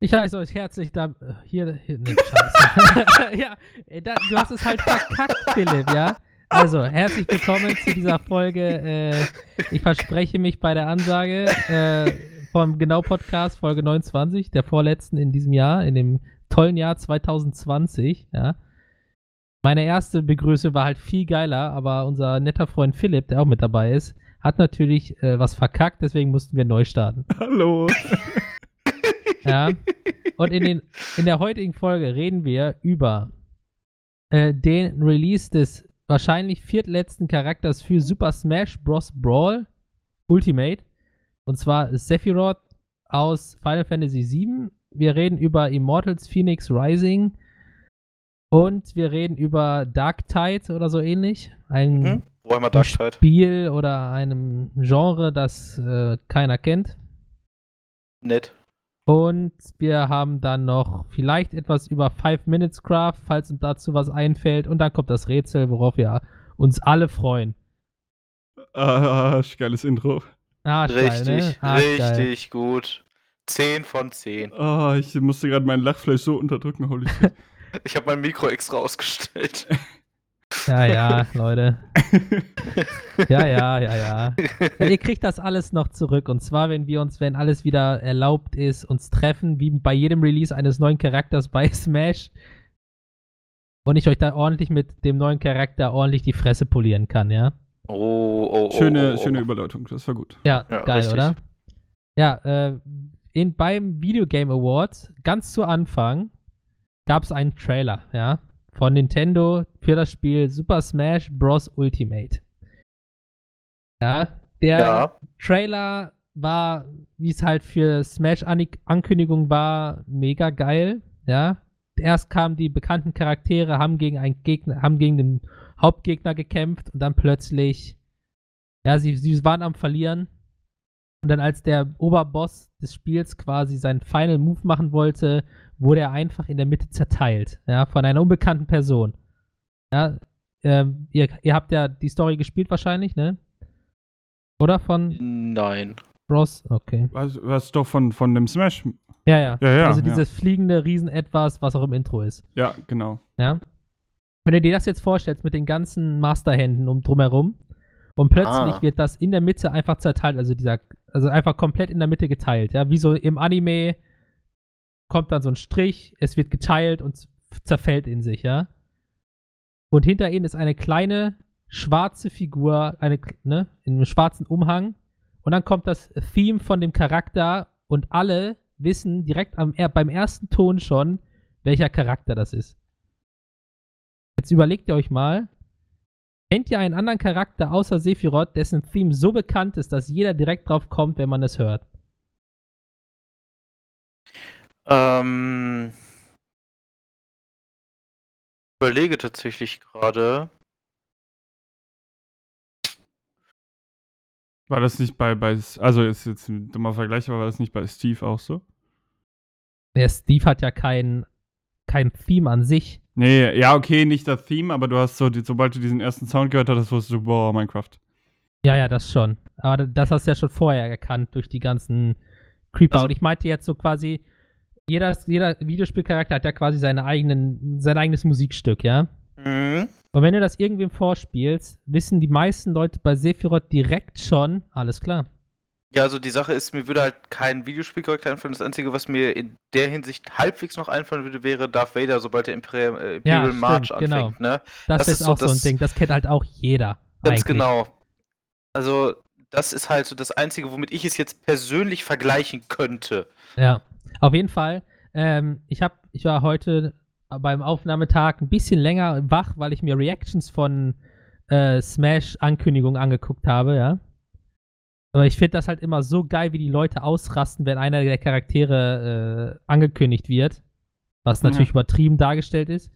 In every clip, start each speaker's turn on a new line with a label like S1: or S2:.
S1: Ich heiße euch herzlich da. äh, Hier, hier ne, Scheiße. ja, äh, da, du hast es halt verkackt, Philipp, ja? Also, herzlich willkommen zu dieser Folge. Äh, ich verspreche mich bei der Ansage äh, vom Genau Podcast, Folge 29, der vorletzten in diesem Jahr, in dem tollen Jahr 2020, ja. Meine erste Begrüße war halt viel geiler, aber unser netter Freund Philipp, der auch mit dabei ist, hat natürlich äh, was verkackt, deswegen mussten wir neu starten.
S2: Hallo.
S1: Ja. Und in, den, in der heutigen Folge reden wir über äh, den Release des wahrscheinlich viertletzten Charakters für Super Smash Bros. Brawl Ultimate. Und zwar Sephiroth aus Final Fantasy VII. Wir reden über Immortals Phoenix Rising. Und wir reden über Dark Tide oder so ähnlich. Ein
S3: Mhm. Warhammer Dark Tide.
S1: Spiel oder einem Genre, das äh, keiner kennt.
S3: Nett.
S1: Und wir haben dann noch vielleicht etwas über Five Minutes Craft, falls uns dazu was einfällt. Und dann kommt das Rätsel, worauf wir uns alle freuen.
S2: Ah, geiles Intro.
S1: Arschgeil,
S3: Richtig,
S1: ne? Arschgeil.
S3: richtig gut. 10 von 10.
S2: Ah, ich musste gerade mein Lachfleisch so unterdrücken, holy shit.
S3: Ich habe mein Mikro extra ausgestellt.
S1: Ja, ja, Leute. Ja, ja, ja, ja. ja. Ihr kriegt das alles noch zurück. Und zwar, wenn wir uns, wenn alles wieder erlaubt ist, uns treffen, wie bei jedem Release eines neuen Charakters bei Smash. Und ich euch da ordentlich mit dem neuen Charakter ordentlich die Fresse polieren kann, ja?
S3: Oh, oh, oh.
S2: schöne,
S3: oh, oh.
S2: schöne Überleitung, das war gut.
S1: Ja,
S3: Ja,
S1: geil,
S3: richtig.
S1: oder? Ja, äh, in, beim Video Game Awards, ganz zu Anfang, gab es einen Trailer, ja, von Nintendo für das Spiel Super Smash Bros. Ultimate. Ja, der
S3: Ja,
S1: Trailer war, wie es halt für Smash-Ankündigung war, mega geil, ja. Erst kamen die bekannten Charaktere, haben gegen einen Gegner, haben gegen den Hauptgegner gekämpft und dann plötzlich, ja, sie, sie waren am Verlieren. Und dann, als der Oberboss des Spiels quasi seinen Final Move machen wollte, wurde er einfach in der Mitte zerteilt, ja, von einer unbekannten Person. Ja, ähm, ihr, ihr habt ja die Story gespielt wahrscheinlich, ne? Oder von
S3: nein.
S1: Bros? Okay.
S2: Was, was doch von, von dem Smash.
S1: Ja, ja.
S2: Ja, ja,
S1: also
S2: ja.
S1: dieses fliegende Riesen-Etwas, was auch im Intro ist.
S2: Ja, genau.
S1: Ja. Wenn du dir das jetzt vorstellst mit den ganzen Masterhänden um drumherum und plötzlich
S3: Ah.
S1: wird das in der Mitte einfach zerteilt, also dieser, also einfach komplett in der Mitte geteilt, ja, wie so im Anime kommt dann so ein Strich, es wird geteilt und zerfällt in sich, ja. Und hinter ihnen ist eine kleine schwarze Figur, eine, ne, in einem schwarzen Umhang. Und dann kommt das Theme von dem Charakter und alle wissen direkt am, beim ersten Ton schon, welcher Charakter das ist. Jetzt überlegt ihr euch mal, kennt ihr einen anderen Charakter außer Sephiroth, dessen Theme so bekannt ist, dass jeder direkt drauf kommt, wenn man es hört?
S3: Ähm. Überlege tatsächlich gerade.
S2: War das nicht bei, bei also ist jetzt ein dummer Vergleich, aber war das nicht bei Steve auch so?
S1: Der Steve hat ja kein, kein Theme an sich.
S2: Nee, ja, okay, nicht das Theme, aber du hast so, die, sobald du diesen ersten Sound gehört hast, wusstest du, boah, Minecraft.
S1: Ja, ja, das schon. Aber das hast du ja schon vorher erkannt durch die ganzen Creeper.
S3: Also-
S1: Und ich meinte jetzt so quasi, jeder, jeder Videospielcharakter hat ja quasi seine eigenen, sein eigenes Musikstück, ja?
S3: Mhm.
S1: Und wenn du das irgendwem vorspielst, wissen die meisten Leute bei Sephiroth direkt schon, alles klar.
S3: Ja, also die Sache ist, mir würde halt kein Videospielcharakter einfallen. Das Einzige, was mir in der Hinsicht halbwegs noch einfallen würde, wäre Darth Vader, sobald der Imperial, äh, Imperial
S1: stimmt,
S3: March
S1: genau.
S3: anfängt. Ne?
S1: Das,
S3: Das
S1: ist
S3: ist so
S1: auch so ein
S3: das-
S1: Ding, das kennt halt auch jeder.
S3: Ganz
S1: eigentlich.
S3: genau. Also, das ist halt so das Einzige, womit ich es jetzt persönlich vergleichen könnte.
S1: Ja, auf jeden Fall. Ähm, ich, hab, ich war heute beim Aufnahmetag ein bisschen länger wach, weil ich mir Reactions von äh, Smash-Ankündigungen angeguckt habe, ja. Aber ich finde das halt immer so geil, wie die Leute ausrasten, wenn einer der Charaktere äh, angekündigt wird. Was
S2: Ja.
S1: natürlich übertrieben dargestellt ist.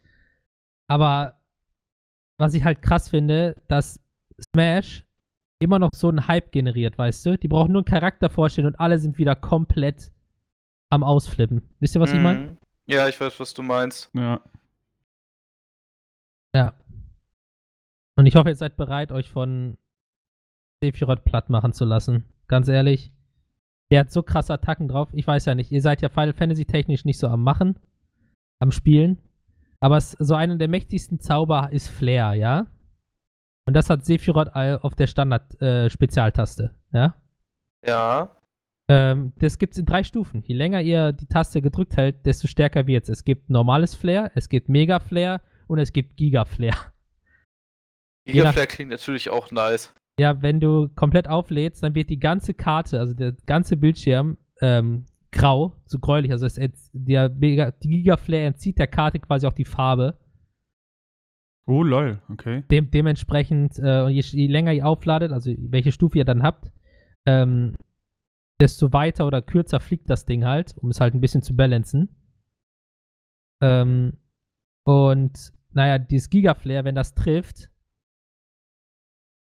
S1: Aber was ich halt krass finde, dass Smash immer noch so einen Hype generiert, weißt du? Die brauchen nur einen Charakter vorstellen und alle sind wieder komplett am Ausflippen. Wisst ihr, was ich meine?
S3: Mhm. Ja, ich weiß, was du meinst.
S2: Ja.
S1: Ja. Und ich hoffe, ihr seid bereit, euch von Sephiroth platt machen zu lassen. Ganz ehrlich, Der hat so krasse Attacken drauf. Ich weiß ja nicht, ihr seid ja Final Fantasy technisch nicht so am Machen, am Spielen. Aber es, so einer der mächtigsten Zauber ist Flair, ja? Und das hat Sephiroth all auf der Standard-Spezialtaste, ja?
S3: Ja.
S1: Ähm, das gibt's in drei Stufen. Je länger ihr die Taste gedrückt hält, desto stärker wird's. Es gibt normales Flair, es gibt Mega Flair und es gibt Giga Flair. Je nach-
S3: Giga klingt natürlich auch nice.
S1: Ja, wenn du komplett auflädst, dann wird die ganze Karte, also der ganze Bildschirm, ähm, grau, so gräulich. Also es, der Mega, die Giga Flare entzieht der Karte quasi auch die Farbe.
S2: Oh, lol, okay.
S1: Dem, dementsprechend, äh, je, je länger ihr aufladet, also welche Stufe ihr dann habt, ähm, desto weiter oder kürzer fliegt das Ding halt, um es halt ein bisschen zu balancen. Ähm, und naja, dieses Gigaflare, wenn das trifft,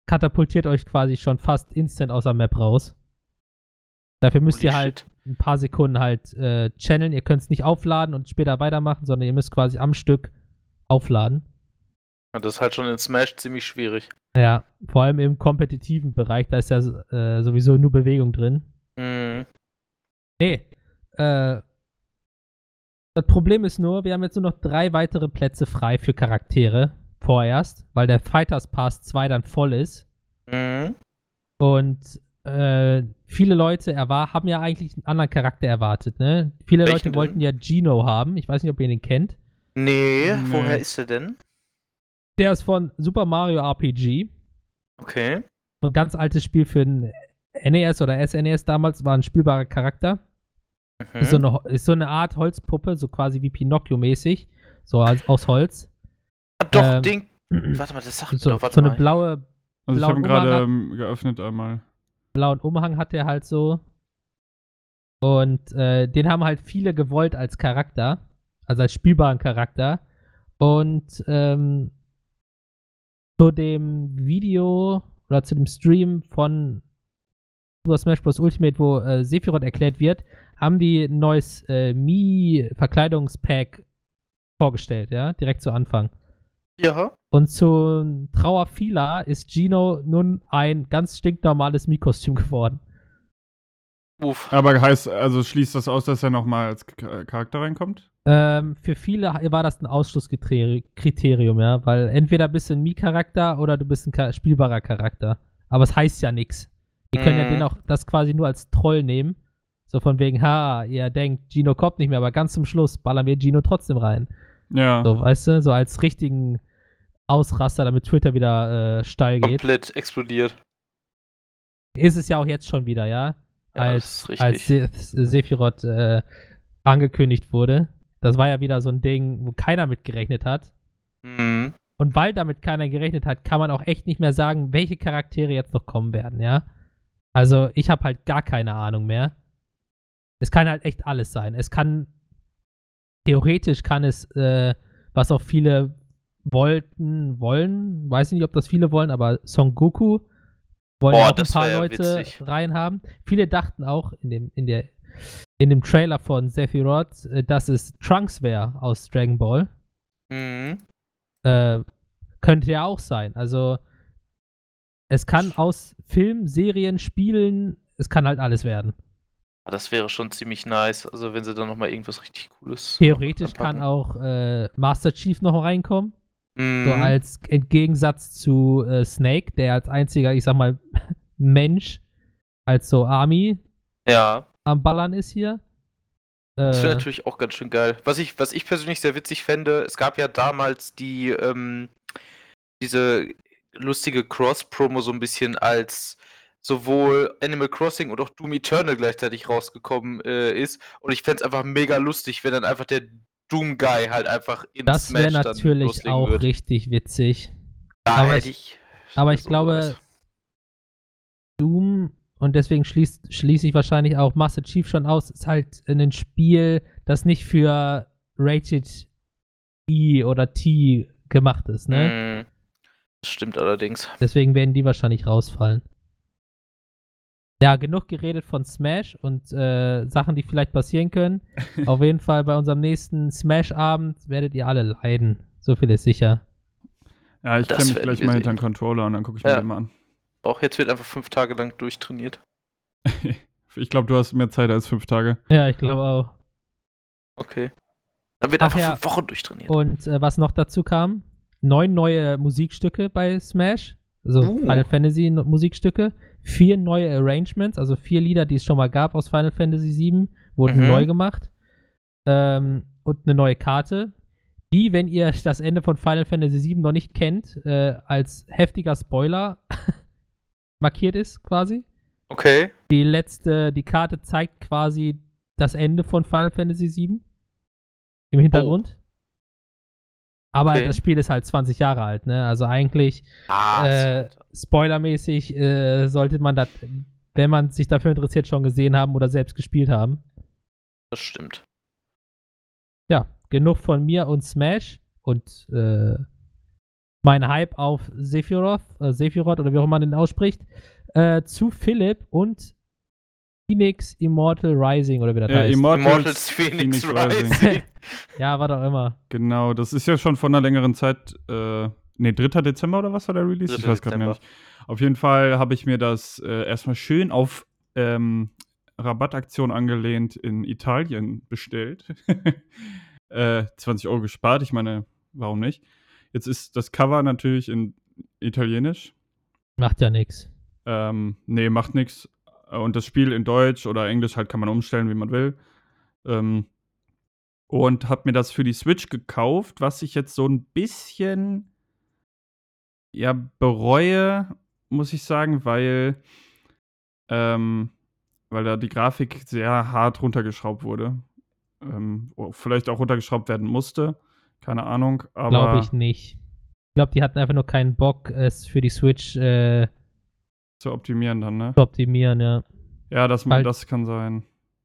S1: katapultiert euch quasi schon fast instant aus der Map raus. Dafür müsst
S3: Holy
S1: ihr halt ein paar Sekunden halt äh, channeln. Ihr könnt es nicht aufladen und später weitermachen, sondern ihr müsst quasi am Stück aufladen.
S3: Und das ist halt schon in Smash ziemlich schwierig.
S1: Ja, vor allem im kompetitiven Bereich, da ist ja äh, sowieso nur Bewegung drin.
S3: Mhm.
S1: Nee. Äh, das Problem ist nur, wir haben jetzt nur noch drei weitere Plätze frei für Charaktere. Vorerst, weil der Fighters Pass 2 dann voll ist.
S3: Mhm.
S1: Und äh, viele Leute erwar haben ja eigentlich einen anderen Charakter erwartet, ne? Viele
S3: Welchen
S1: Leute
S3: denn?
S1: wollten ja Gino haben. Ich weiß nicht, ob ihr den kennt.
S3: Nee,
S2: Nee.
S3: woher ist er denn?
S1: Der ist von Super Mario RPG.
S3: Okay.
S1: Ein ganz altes Spiel für den NES oder SNES damals, war ein spielbarer Charakter.
S3: Mhm.
S1: Ist, so eine, ist so eine Art Holzpuppe, so quasi wie Pinocchio-mäßig. So als, aus Holz.
S3: ah, doch,
S1: ähm,
S3: Ding. Warte mal, das sagt
S1: So,
S3: doch, warte
S1: so eine
S3: mal.
S1: blaue,
S2: Also ich habe ihn gerade
S1: Umhang
S2: ähm, geöffnet einmal.
S1: blauen Umhang hat der halt so. Und äh, den haben halt viele gewollt als Charakter. Also als spielbaren Charakter. Und ähm, zu dem Video oder zu dem Stream von Super Smash Bros. Ultimate, wo äh, Sephiroth erklärt wird, haben die ein neues äh, Mii-Verkleidungspack vorgestellt, ja, direkt zu Anfang.
S3: Ja.
S1: Und zu Trauer vieler ist Gino nun ein ganz stinknormales Mii-Kostüm geworden.
S3: Uff.
S2: Aber heißt, also schließt das aus, dass er nochmal als Charakter reinkommt?
S1: Ähm, für viele war das ein Ausschlusskriterium, ja, weil entweder bist du ein Mii-Charakter oder du bist ein spielbarer Charakter. Aber es heißt ja nichts. Die können ja
S3: Mhm.
S1: den auch das quasi nur als Troll nehmen. So von wegen, ha, ihr denkt, Gino kommt nicht mehr, aber ganz zum Schluss ballern wir Gino trotzdem rein.
S2: Ja.
S1: So, weißt du, so als richtigen Ausraster, damit Twitter wieder äh, steil geht.
S3: Komplett explodiert.
S1: Ist es ja auch jetzt schon wieder, ja.
S3: Ja,
S1: als, als. Se Sephiroth äh, angekündigt wurde. Das war ja wieder so ein Ding, wo keiner mit gerechnet hat.
S3: Mhm.
S1: Und weil damit keiner gerechnet hat, kann man auch echt nicht mehr sagen, welche Charaktere jetzt noch kommen werden, ja. Also ich habe halt gar keine Ahnung mehr. Es kann halt echt alles sein. Es kann theoretisch kann es, äh, was auch viele wollten, wollen, weiß nicht, ob das viele wollen, aber Son Goku wollen
S3: Boah,
S1: auch ein paar
S3: ja
S1: Leute
S3: witzig.
S1: reinhaben. Viele dachten auch in dem, in der, in dem Trailer von Sephiroth, äh, dass es Trunks wäre aus Dragon Ball.
S3: Mhm.
S1: Äh, könnte ja auch sein. Also es kann aus Film, Serien, Spielen, es kann halt alles werden.
S3: Ah, Das wäre schon ziemlich nice. Also wenn sie dann nochmal irgendwas richtig Cooles.
S1: Theoretisch kann auch äh, Master Chief noch reinkommen.
S3: Mhm.
S1: So als im Gegensatz zu äh, Snake, der als einziger, ich sag mal, Mensch, als so Army
S3: ja.
S1: am Ballern ist hier.
S3: Das wäre
S1: Äh,
S3: natürlich auch ganz schön geil. Was ich, was ich persönlich sehr witzig fände, es gab ja damals die, ähm, diese lustige Cross-Promo so ein bisschen als sowohl Animal Crossing und auch Doom Eternal gleichzeitig rausgekommen äh, ist. Und ich fände es einfach mega lustig, wenn dann einfach der Doom-Guy halt einfach in
S1: das wäre
S3: Smash dann
S1: natürlich auch
S3: wird.
S1: richtig witzig.
S3: Da
S1: aber
S3: hätte
S1: ich-
S3: ich.
S1: Aber ich glaube,
S3: was.
S1: Doom, und deswegen schließt, schließe ich wahrscheinlich auch Master Chief schon aus, ist halt ein Spiel, das nicht für Rated E oder T gemacht ist, ne?
S3: Mhm. Das stimmt allerdings.
S1: Deswegen werden die wahrscheinlich rausfallen. Ja, genug geredet von Smash und äh, Sachen, die vielleicht passieren können. Auf jeden Fall bei unserem nächsten Smash-Abend werdet ihr alle leiden. So viel ist sicher.
S2: Ja, ich klemme mich gleich mal
S3: sehen.
S2: hinter den Controller und dann gucke ich
S3: Ja.
S2: mir den mal an.
S3: Auch jetzt wird einfach fünf Tage lang durchtrainiert.
S2: Ich glaube, du hast mehr Zeit als fünf Tage.
S1: Ja, ich glaube auch.
S3: Okay. Dann wird
S1: Ach
S3: einfach
S1: ja.
S3: fünf Wochen durchtrainiert.
S1: Und äh, was noch dazu kam, neun neue Musikstücke bei Smash, also
S3: Uh.
S1: Final Fantasy Musikstücke, vier neue Arrangements, also vier Lieder, die es schon mal gab aus Final Fantasy VII, wurden
S3: Mhm.
S1: neu gemacht. Ähm, und eine neue Karte, die, wenn ihr das Ende von Final Fantasy VII noch nicht kennt, äh, als heftiger Spoiler markiert ist quasi.
S3: Okay.
S1: Die letzte, die Karte zeigt quasi das Ende von Final Fantasy VII im Hintergrund. Aber
S3: Okay.
S1: das Spiel ist halt 20 Jahre alt, ne? Also eigentlich
S3: Ah,
S1: äh, spoilermäßig äh, sollte man das, wenn man sich dafür interessiert, schon gesehen haben oder selbst gespielt haben.
S3: das stimmt.
S1: Ja, genug von mir und Smash und äh, mein Hype auf Sephiroth, äh, Sephiroth oder wie auch immer man den ausspricht, äh, zu Philipp und Phoenix Immortal Rising oder wie das
S2: Äh,
S1: heißt.
S2: Immortals,
S3: Immortals Phoenix, Rising.
S1: ja, war doch immer.
S2: Genau, das ist ja schon vor einer längeren Zeit. Äh, ne, 3. Dezember oder was war der Release? ich
S3: 3.
S2: weiß gerade nicht. Auf jeden Fall habe ich mir das äh, erstmal schön auf ähm, Rabattaktion angelehnt in Italien bestellt. äh, 20 Euro gespart. Ich meine, warum nicht? Jetzt ist das Cover natürlich in Italienisch.
S1: Macht ja nix.
S2: Ähm, nee, macht nichts. Und das Spiel in Deutsch oder Englisch halt kann man umstellen, wie man will. Ähm, und hab mir das für die Switch gekauft, was ich jetzt so ein bisschen ja bereue, muss ich sagen, weil ähm, weil da die Grafik sehr hart runtergeschraubt wurde. Ähm, vielleicht auch runtergeschraubt werden musste. Keine Ahnung. Aber
S1: Glaube ich nicht. Ich glaube, die hatten einfach nur keinen Bock, es für die Switch äh,
S2: zu optimieren dann, ne?
S1: zu optimieren, ja.
S2: Ja, das,
S1: Weil-
S2: das kann sein.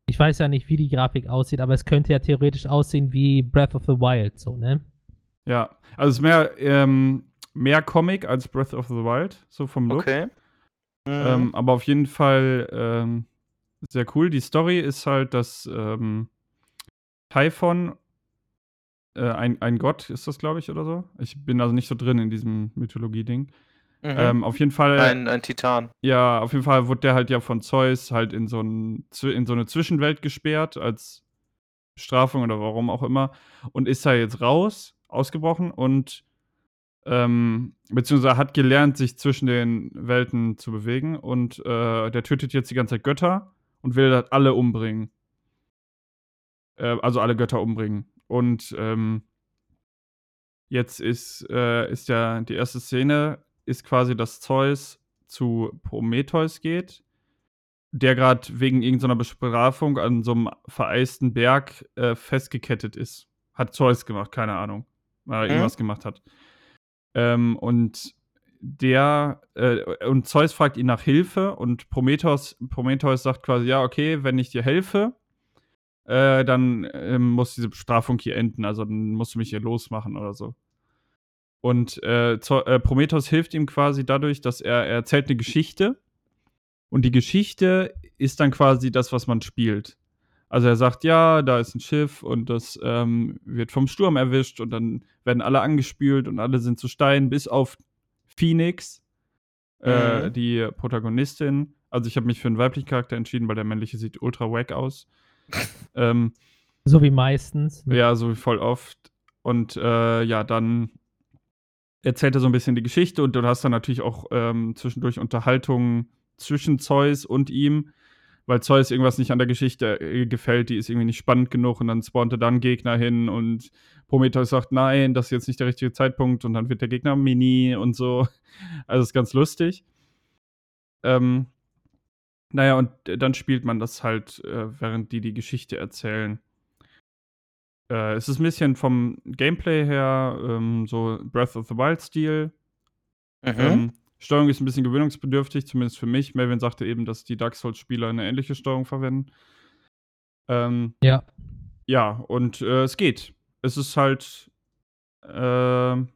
S1: Ich weiß ja nicht, wie die Grafik aussieht, aber es könnte ja theoretisch aussehen wie Breath of the Wild, so, ne?
S2: Ja, also es ist mehr, ähm, mehr Comic als Breath of the Wild, so vom Look.
S3: Okay. Mhm.
S2: Ähm, aber auf jeden Fall ähm, sehr cool. Die Story ist halt, dass ähm, Typhon, äh, ein, ein Gott ist das, glaube ich, oder so. Ich bin also nicht so drin in diesem Mythologie-Ding.
S3: Mhm.
S2: Ähm, auf jeden Fall,
S3: ein, ein Titan.
S2: ja, auf jeden Fall wurde der halt ja von Zeus halt in so, ein, in so eine Zwischenwelt gesperrt als Bestrafung oder warum auch immer und ist da jetzt raus, ausgebrochen und ähm, beziehungsweise hat gelernt, sich zwischen den Welten zu bewegen und äh, der tötet jetzt die ganze Zeit Götter und will halt alle umbringen. Äh, also alle Götter umbringen. Und ähm, jetzt ist, äh, ist ja die erste Szene, ist quasi, dass Zeus zu Prometheus geht, der gerade wegen irgendeiner Bestrafung an so einem vereisten Berg äh, festgekettet ist. Hat Zeus gemacht, keine Ahnung. Weil er
S3: Mhm.
S2: irgendwas gemacht hat. Ähm, und der, äh, und Zeus fragt ihn nach Hilfe und Prometheus, Prometheus sagt quasi, ja, okay, wenn ich dir helfe, äh, dann ähm, muss diese Bestrafung hier enden, also dann musst du mich hier losmachen oder so. Und äh, äh, Prometheus hilft ihm quasi dadurch, dass er, er erzählt eine Geschichte und die Geschichte ist dann quasi das, was man spielt. Also er sagt, ja, da ist ein Schiff und das ähm, wird vom Sturm erwischt und dann werden alle angespült und alle sind zu Stein, bis auf Phoenix, äh,
S3: Mhm.
S2: die Protagonistin. Also ich habe mich für einen weiblichen Charakter entschieden, weil der männliche sieht ultra wack aus. ähm,
S1: So wie meistens.
S2: ja, so wie voll oft. Und äh, ja, dann erzählt er so ein bisschen die Geschichte und du hast dann natürlich auch ähm, zwischendurch Unterhaltungen zwischen Zeus und ihm, weil Zeus irgendwas nicht an der Geschichte äh, gefällt, die ist irgendwie nicht spannend genug und dann spawnt er dann Gegner hin und Prometheus sagt, nein, das ist jetzt nicht der richtige Zeitpunkt und dann wird der Gegner mini und so. Also ist ganz lustig. Ähm, naja, und äh, dann spielt man das halt, äh, während die die Geschichte erzählen. Äh, es ist ein bisschen vom Gameplay her ähm, so Breath of the Wild-Stil.
S3: Mhm.
S2: Ähm, Steuerung ist ein bisschen gewöhnungsbedürftig, zumindest für mich. Melvin sagte eben, dass die Dark Souls-Spieler eine ähnliche Steuerung verwenden. Ähm,
S1: Ja.
S2: ja, und äh, es geht. Es ist halt ähm,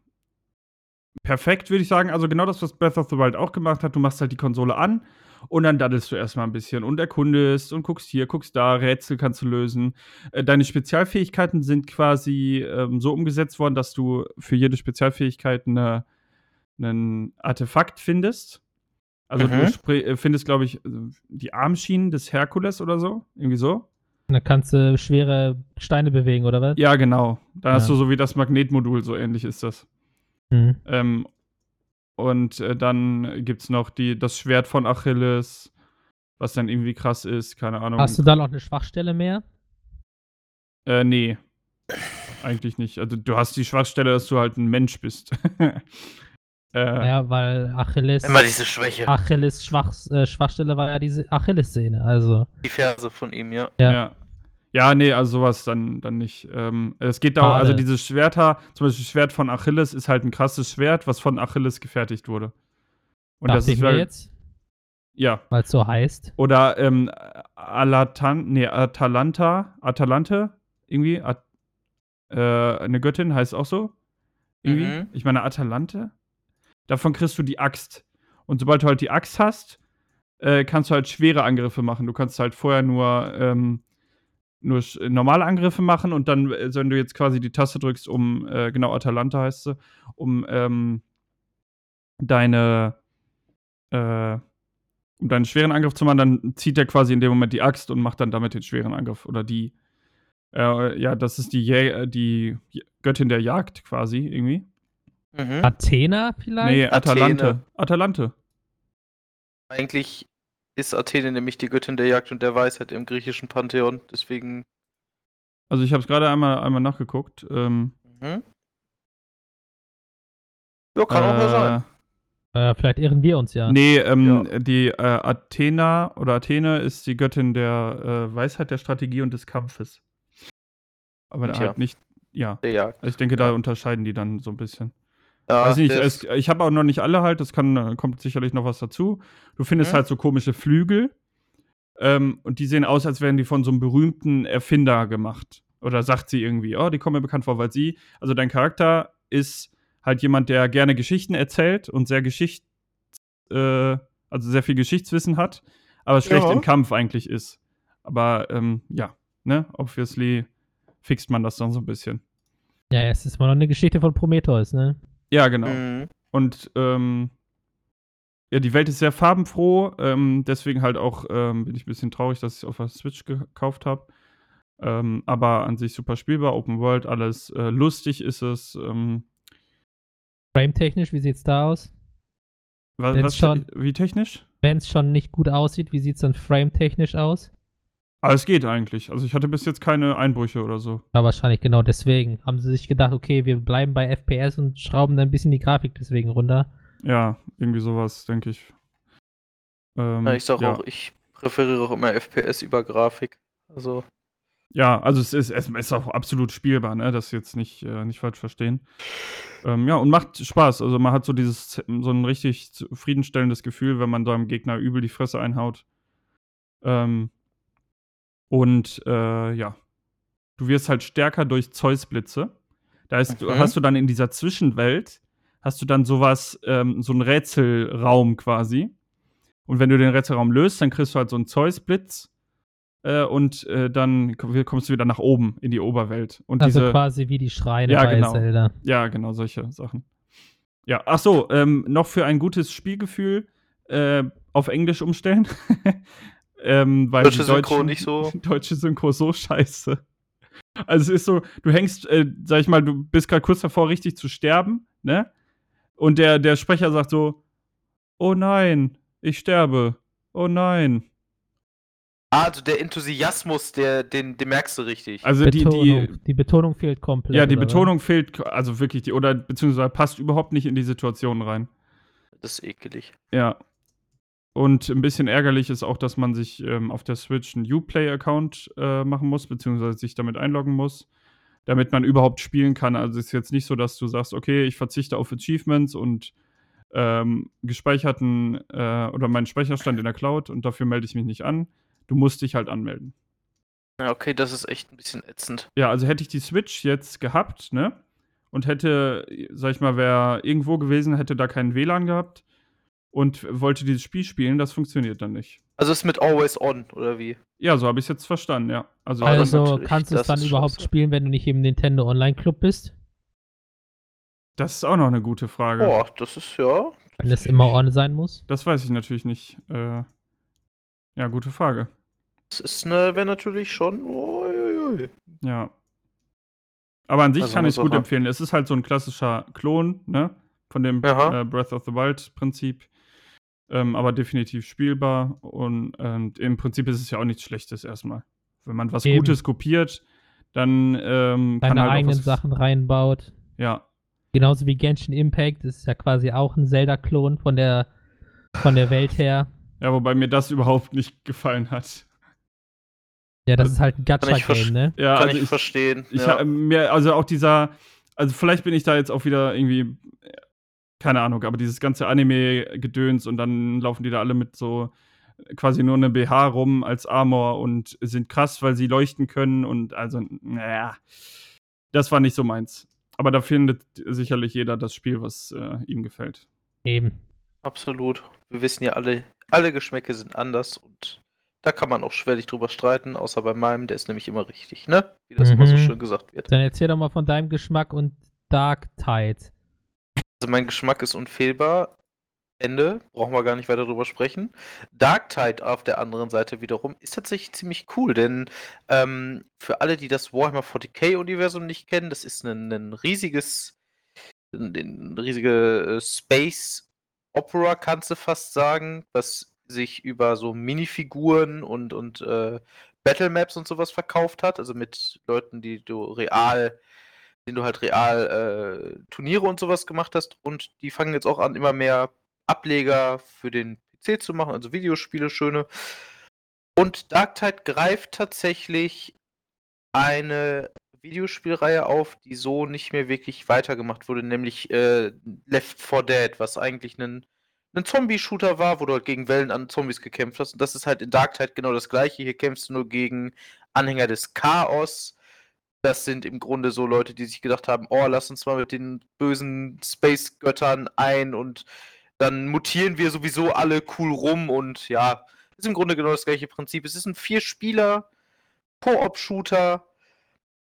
S2: perfekt, würde ich sagen. Also genau das, was Breath of the Wild auch gemacht hat. Du machst halt die Konsole an und dann daddelst du erstmal ein bisschen und erkundest und guckst hier, guckst da, Rätsel kannst du lösen. Äh, deine Spezialfähigkeiten sind quasi ähm, so umgesetzt worden, dass du für jede Spezialfähigkeit eine, einen Artefakt findest. Also du
S3: Mhm.
S2: spri- äh, findest, glaube ich, äh, die Armschienen des Herkules oder so. Irgendwie so.
S1: Und dann kannst du schwere Steine bewegen, oder was?
S2: Ja, genau. Da hast
S1: Ja.
S2: du so wie das Magnetmodul, so ähnlich ist das.
S1: Hm.
S2: Ähm, und äh, dann gibt es noch die, das Schwert von Achilles, was dann irgendwie krass ist, keine Ahnung.
S1: Hast du da noch eine Schwachstelle mehr?
S2: Äh, nee. Eigentlich nicht. Also du hast die Schwachstelle, dass du halt ein Mensch bist. äh,
S1: Ja, weil Achilles.
S3: Immer diese Schwäche.
S1: Achilles Schwach, äh, Schwachstelle war ja diese Achillessehne. Also,
S3: Die Ferse von ihm, ja.
S1: ja.
S2: ja. Ja. nee, also sowas dann, dann nicht. Ähm, es geht darum,
S1: Schade.
S2: also diese Schwerter, zum Beispiel das Schwert von Achilles ist halt ein krasses Schwert, was von Achilles gefertigt wurde. Und
S1: dachte
S2: das
S1: ich
S2: ist
S1: mir jetzt,
S2: Ja.
S1: weil es so heißt.
S2: Oder ähm, Alatan, nee, Atalanta, Atalante, irgendwie, At, äh, eine Göttin heißt auch so. Irgendwie.
S3: Mhm.
S2: Ich meine, Atalante. Davon kriegst du die Axt. Und sobald du halt die Axt hast, äh, kannst du halt schwere Angriffe machen. Du kannst halt vorher nur, ähm, nur normale Angriffe machen und dann, äh, wenn du jetzt quasi die Taste drückst, um, äh, genau, Atalanta heißt sie, um ähm, deine, äh, um deinen schweren Angriff zu machen, dann zieht er quasi in dem Moment die Axt und macht dann damit den schweren Angriff. Oder die, äh, ja, das ist die, Jä äh, die Göttin der Jagd quasi, irgendwie.
S3: Mhm.
S1: Athena vielleicht?
S2: Nee, Atalante.
S3: Athene.
S2: Atalante.
S3: Eigentlich ist Athene nämlich die Göttin der Jagd und der Weisheit im griechischen Pantheon. Deswegen.
S2: Also ich habe es gerade einmal, einmal nachgeguckt. Ähm,
S3: Mhm. Ja, kann auch mal sein.
S1: Äh, vielleicht irren wir uns ja.
S2: Nee, ähm,
S3: Ja.
S2: die äh, Athena oder Athene ist die Göttin der äh, Weisheit, der Strategie und des Kampfes. Aber
S3: Tja.
S2: halt nicht, ja.
S3: Der Jagd.
S2: Ich denke, da unterscheiden die dann so ein bisschen.
S3: Ja,
S2: Weiß nicht, es, ich habe auch noch nicht alle halt, das kann, kommt sicherlich noch was dazu. Du findest
S3: Mhm.
S2: halt so komische Flügel ähm, und die sehen aus, als wären die von so einem berühmten Erfinder gemacht. Oder sagt sie irgendwie, oh, die kommen mir bekannt vor, weil sie, also dein Charakter ist halt jemand, der gerne Geschichten erzählt und sehr Geschichts, äh, also sehr viel Geschichtswissen hat, aber schlecht
S3: Ja.
S2: im Kampf eigentlich ist. Aber ähm, ja, ne, obviously fixt man das dann so ein bisschen.
S1: Ja, es ist mal noch eine Geschichte von Prometheus, ne?
S2: Ja, genau.
S3: Mhm.
S2: Und ähm, ja, die Welt ist sehr farbenfroh. Ähm, deswegen halt auch ähm, bin ich ein bisschen traurig, dass ich es auf der Switch gekauft habe. Ähm, aber an sich super spielbar, Open World, alles äh, lustig ist es. Ähm,
S1: Frame-technisch, wie sieht's da aus?
S2: was,
S1: Wenn's
S2: was
S1: schon-
S2: wie technisch?
S1: Wenn es schon nicht gut aussieht, wie sieht's dann frame-technisch aus?
S2: Aber es geht eigentlich. Also ich hatte bis jetzt keine Einbrüche oder so.
S1: Ja, wahrscheinlich genau deswegen. Haben sie sich gedacht, okay, wir bleiben bei FPS und schrauben dann ein bisschen die Grafik deswegen runter.
S2: Ja, irgendwie sowas, denke ich. Ähm,
S3: Ja, ich sag
S2: ja.
S3: auch, ich präferiere auch immer FPS über Grafik. Also,
S2: Ja, also es ist, es ist auch absolut spielbar, ne? Das jetzt nicht, äh, nicht falsch verstehen. Ähm, ja, und macht Spaß. Also man hat so dieses, so ein richtig zufriedenstellendes Gefühl, wenn man seinem Gegner übel die Fresse einhaut. Ähm, und äh, ja, du wirst halt stärker durch Zeus-Blitze. Da ist,
S3: Mhm.
S2: hast du dann in dieser Zwischenwelt, hast du dann sowas, ähm, so einen Rätselraum quasi. Und wenn du den Rätselraum löst, dann kriegst du halt so einen Zeus-Blitz. Äh, und äh, dann komm- kommst du wieder nach oben in die Oberwelt. Und
S1: Also
S2: diese,
S1: quasi wie die Schreine
S2: Ja,
S1: bei
S2: genau.
S1: Zelda.
S2: ja, genau, solche Sachen. Ja, ach so, ähm, noch für ein gutes Spielgefühl äh, auf Englisch umstellen. ähm, weil
S3: Deutsche
S2: die
S3: Synchro nicht so.
S2: Deutsche Synchro so scheiße. Also es ist so, du hängst, äh, sag ich mal, du bist gerade kurz davor, richtig zu sterben, ne? Und der, der Sprecher sagt so, oh nein, ich sterbe. Oh nein.
S3: Ah, also der Enthusiasmus, der, den, den merkst du richtig.
S2: Also die,
S1: Betonung.
S2: die,
S1: die Betonung fehlt komplett.
S2: ja, die
S1: oder was?
S2: Betonung fehlt, also wirklich, die, oder beziehungsweise passt überhaupt nicht in die Situation rein.
S3: Das ist ekelig.
S2: Ja. Und ein bisschen ärgerlich ist auch, dass man sich ähm, auf der Switch einen Uplay-Account äh, machen muss, beziehungsweise sich damit einloggen muss, damit man überhaupt spielen kann. Also es ist jetzt nicht so, dass du sagst, okay, ich verzichte auf Achievements und ähm, gespeicherten äh, oder meinen Speicherstand in der Cloud und dafür melde ich mich nicht an. Du musst dich halt anmelden.
S3: Ja, okay, das ist echt ein bisschen ätzend.
S2: Ja, also hätte ich die Switch jetzt gehabt, ne? Und hätte, sag ich mal, wer irgendwo gewesen, hätte da keinen WLAN gehabt und wollte dieses Spiel spielen, das funktioniert dann nicht.
S3: Also ist mit Always On, oder wie?
S2: Ja, so habe ich es jetzt verstanden, ja. Also,
S1: Also kannst du es dann überhaupt
S3: scheiße.
S1: spielen, wenn du nicht im Nintendo Online Club bist?
S2: das ist auch noch eine gute Frage.
S3: Boah, das ist ja.
S1: Wenn es immer on sein muss.
S2: Das weiß ich natürlich nicht. Äh, ja, gute Frage.
S3: Das ist ne, wäre natürlich schon. Uiuiui.
S2: Ja. Aber an sich
S3: Also
S2: kann ich es gut empfehlen. Es ist halt so ein klassischer Klon, ne? Von dem äh, Breath of the Wild-Prinzip. Ähm, aber definitiv spielbar. Und, und im Prinzip ist es ja auch nichts Schlechtes erstmal. Wenn man was
S1: Eben.
S2: Gutes kopiert, dann ähm, kann
S1: Seine
S2: halt auch
S1: eigenen
S2: was,
S1: Sachen reinbaut.
S2: Ja,
S1: Genauso wie Genshin Impact. Das ist ja quasi auch ein Zelda-Klon von der, von der Welt her.
S2: ja, wobei mir das überhaupt nicht gefallen hat.
S1: Ja, das ist halt ein Gacha-Game, ne?
S2: Ja,
S3: Kann
S2: also
S3: ich,
S2: ich,
S3: verstehen.
S2: Ich
S3: ja.
S2: mir, also auch dieser, also vielleicht bin ich da jetzt auch wieder irgendwie, keine Ahnung, aber dieses ganze Anime-Gedöns und dann laufen die da alle mit so quasi nur eine BH rum als Armor und sind krass, weil sie leuchten können und also, naja, das war nicht so meins. Aber da findet sicherlich jeder das Spiel, was äh, ihm gefällt.
S1: Eben.
S3: Absolut. Wir wissen ja alle, alle Geschmäcke sind anders und da kann man auch schwerlich drüber streiten, außer bei meinem, der ist nämlich immer richtig, ne? Wie das immer so
S1: Mhm.
S3: schön gesagt wird.
S1: Dann erzähl doch mal von deinem Geschmack und Dark Tide.
S3: Also mein Geschmack ist unfehlbar. Ende, brauchen wir gar nicht weiter drüber sprechen. Dark Tide auf der anderen Seite wiederum ist tatsächlich ziemlich cool, denn ähm, für alle, die das Warhammer 40k-Universum nicht kennen, das ist ein, ein riesiges, ein, riesige äh, Space Opera, kannst du fast sagen, was sich über so Minifiguren und, und äh, Battle Maps und sowas verkauft hat, also mit Leuten, die du real den du halt real äh, Turniere und sowas gemacht hast. Und die fangen jetzt auch an, immer mehr Ableger für den PC zu machen, also Videospiele, schöne. Und Dark Tide greift tatsächlich eine Videospielreihe auf, die so nicht mehr wirklich weitergemacht wurde, nämlich äh, Left 4 Dead, was eigentlich ein, ein Zombie-Shooter war, wo du halt gegen Wellen an Zombies gekämpft hast. Und das ist halt in Dark Tide genau das gleiche. Hier kämpfst du nur gegen Anhänger des Chaos. Das sind im Grunde so Leute, die sich gedacht haben, oh, lass uns mal mit den bösen Space-Göttern ein und dann mutieren wir sowieso alle cool rum und ja, ist im Grunde genau das gleiche Prinzip. Es ist ein Vier-Spieler Koop-Shooter,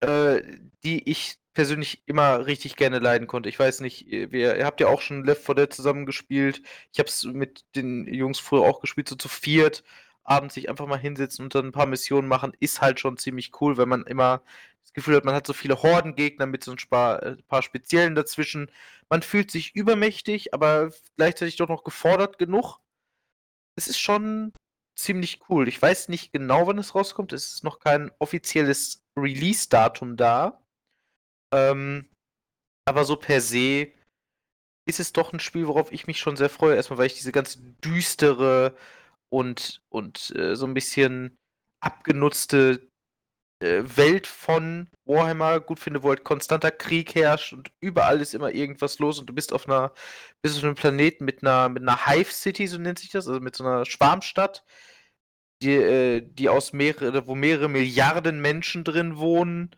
S3: äh, die ich persönlich immer richtig gerne leiden konnte. Ich weiß nicht, ihr, ihr habt ja auch schon Left 4 Dead zusammen gespielt. Ich habe es mit den Jungs früher auch gespielt, so zu viert. Abends sich einfach mal hinsetzen und dann ein paar Missionen machen, ist halt schon ziemlich cool, wenn man immer das Gefühl hat, man hat so viele Hordengegner mit so ein paar, äh, paar Speziellen dazwischen. Man fühlt sich übermächtig, aber gleichzeitig doch noch gefordert genug. Es ist schon ziemlich cool. Ich weiß nicht genau, wann es rauskommt. Es ist noch kein offizielles Release-Datum da. Ähm, aber so per se ist es doch ein Spiel, worauf ich mich schon sehr freue. Erstmal, weil ich diese ganze düstere und, und äh, so ein bisschen abgenutzte Welt von Warhammer gut finde, wo halt konstanter Krieg herrscht und überall ist immer irgendwas los und du bist auf einer, bist auf einem Planeten mit einer, mit einer Hive City, so nennt sich das, also mit so einer Schwarmstadt, die, äh, die aus mehrere, wo mehrere Milliarden Menschen drin wohnen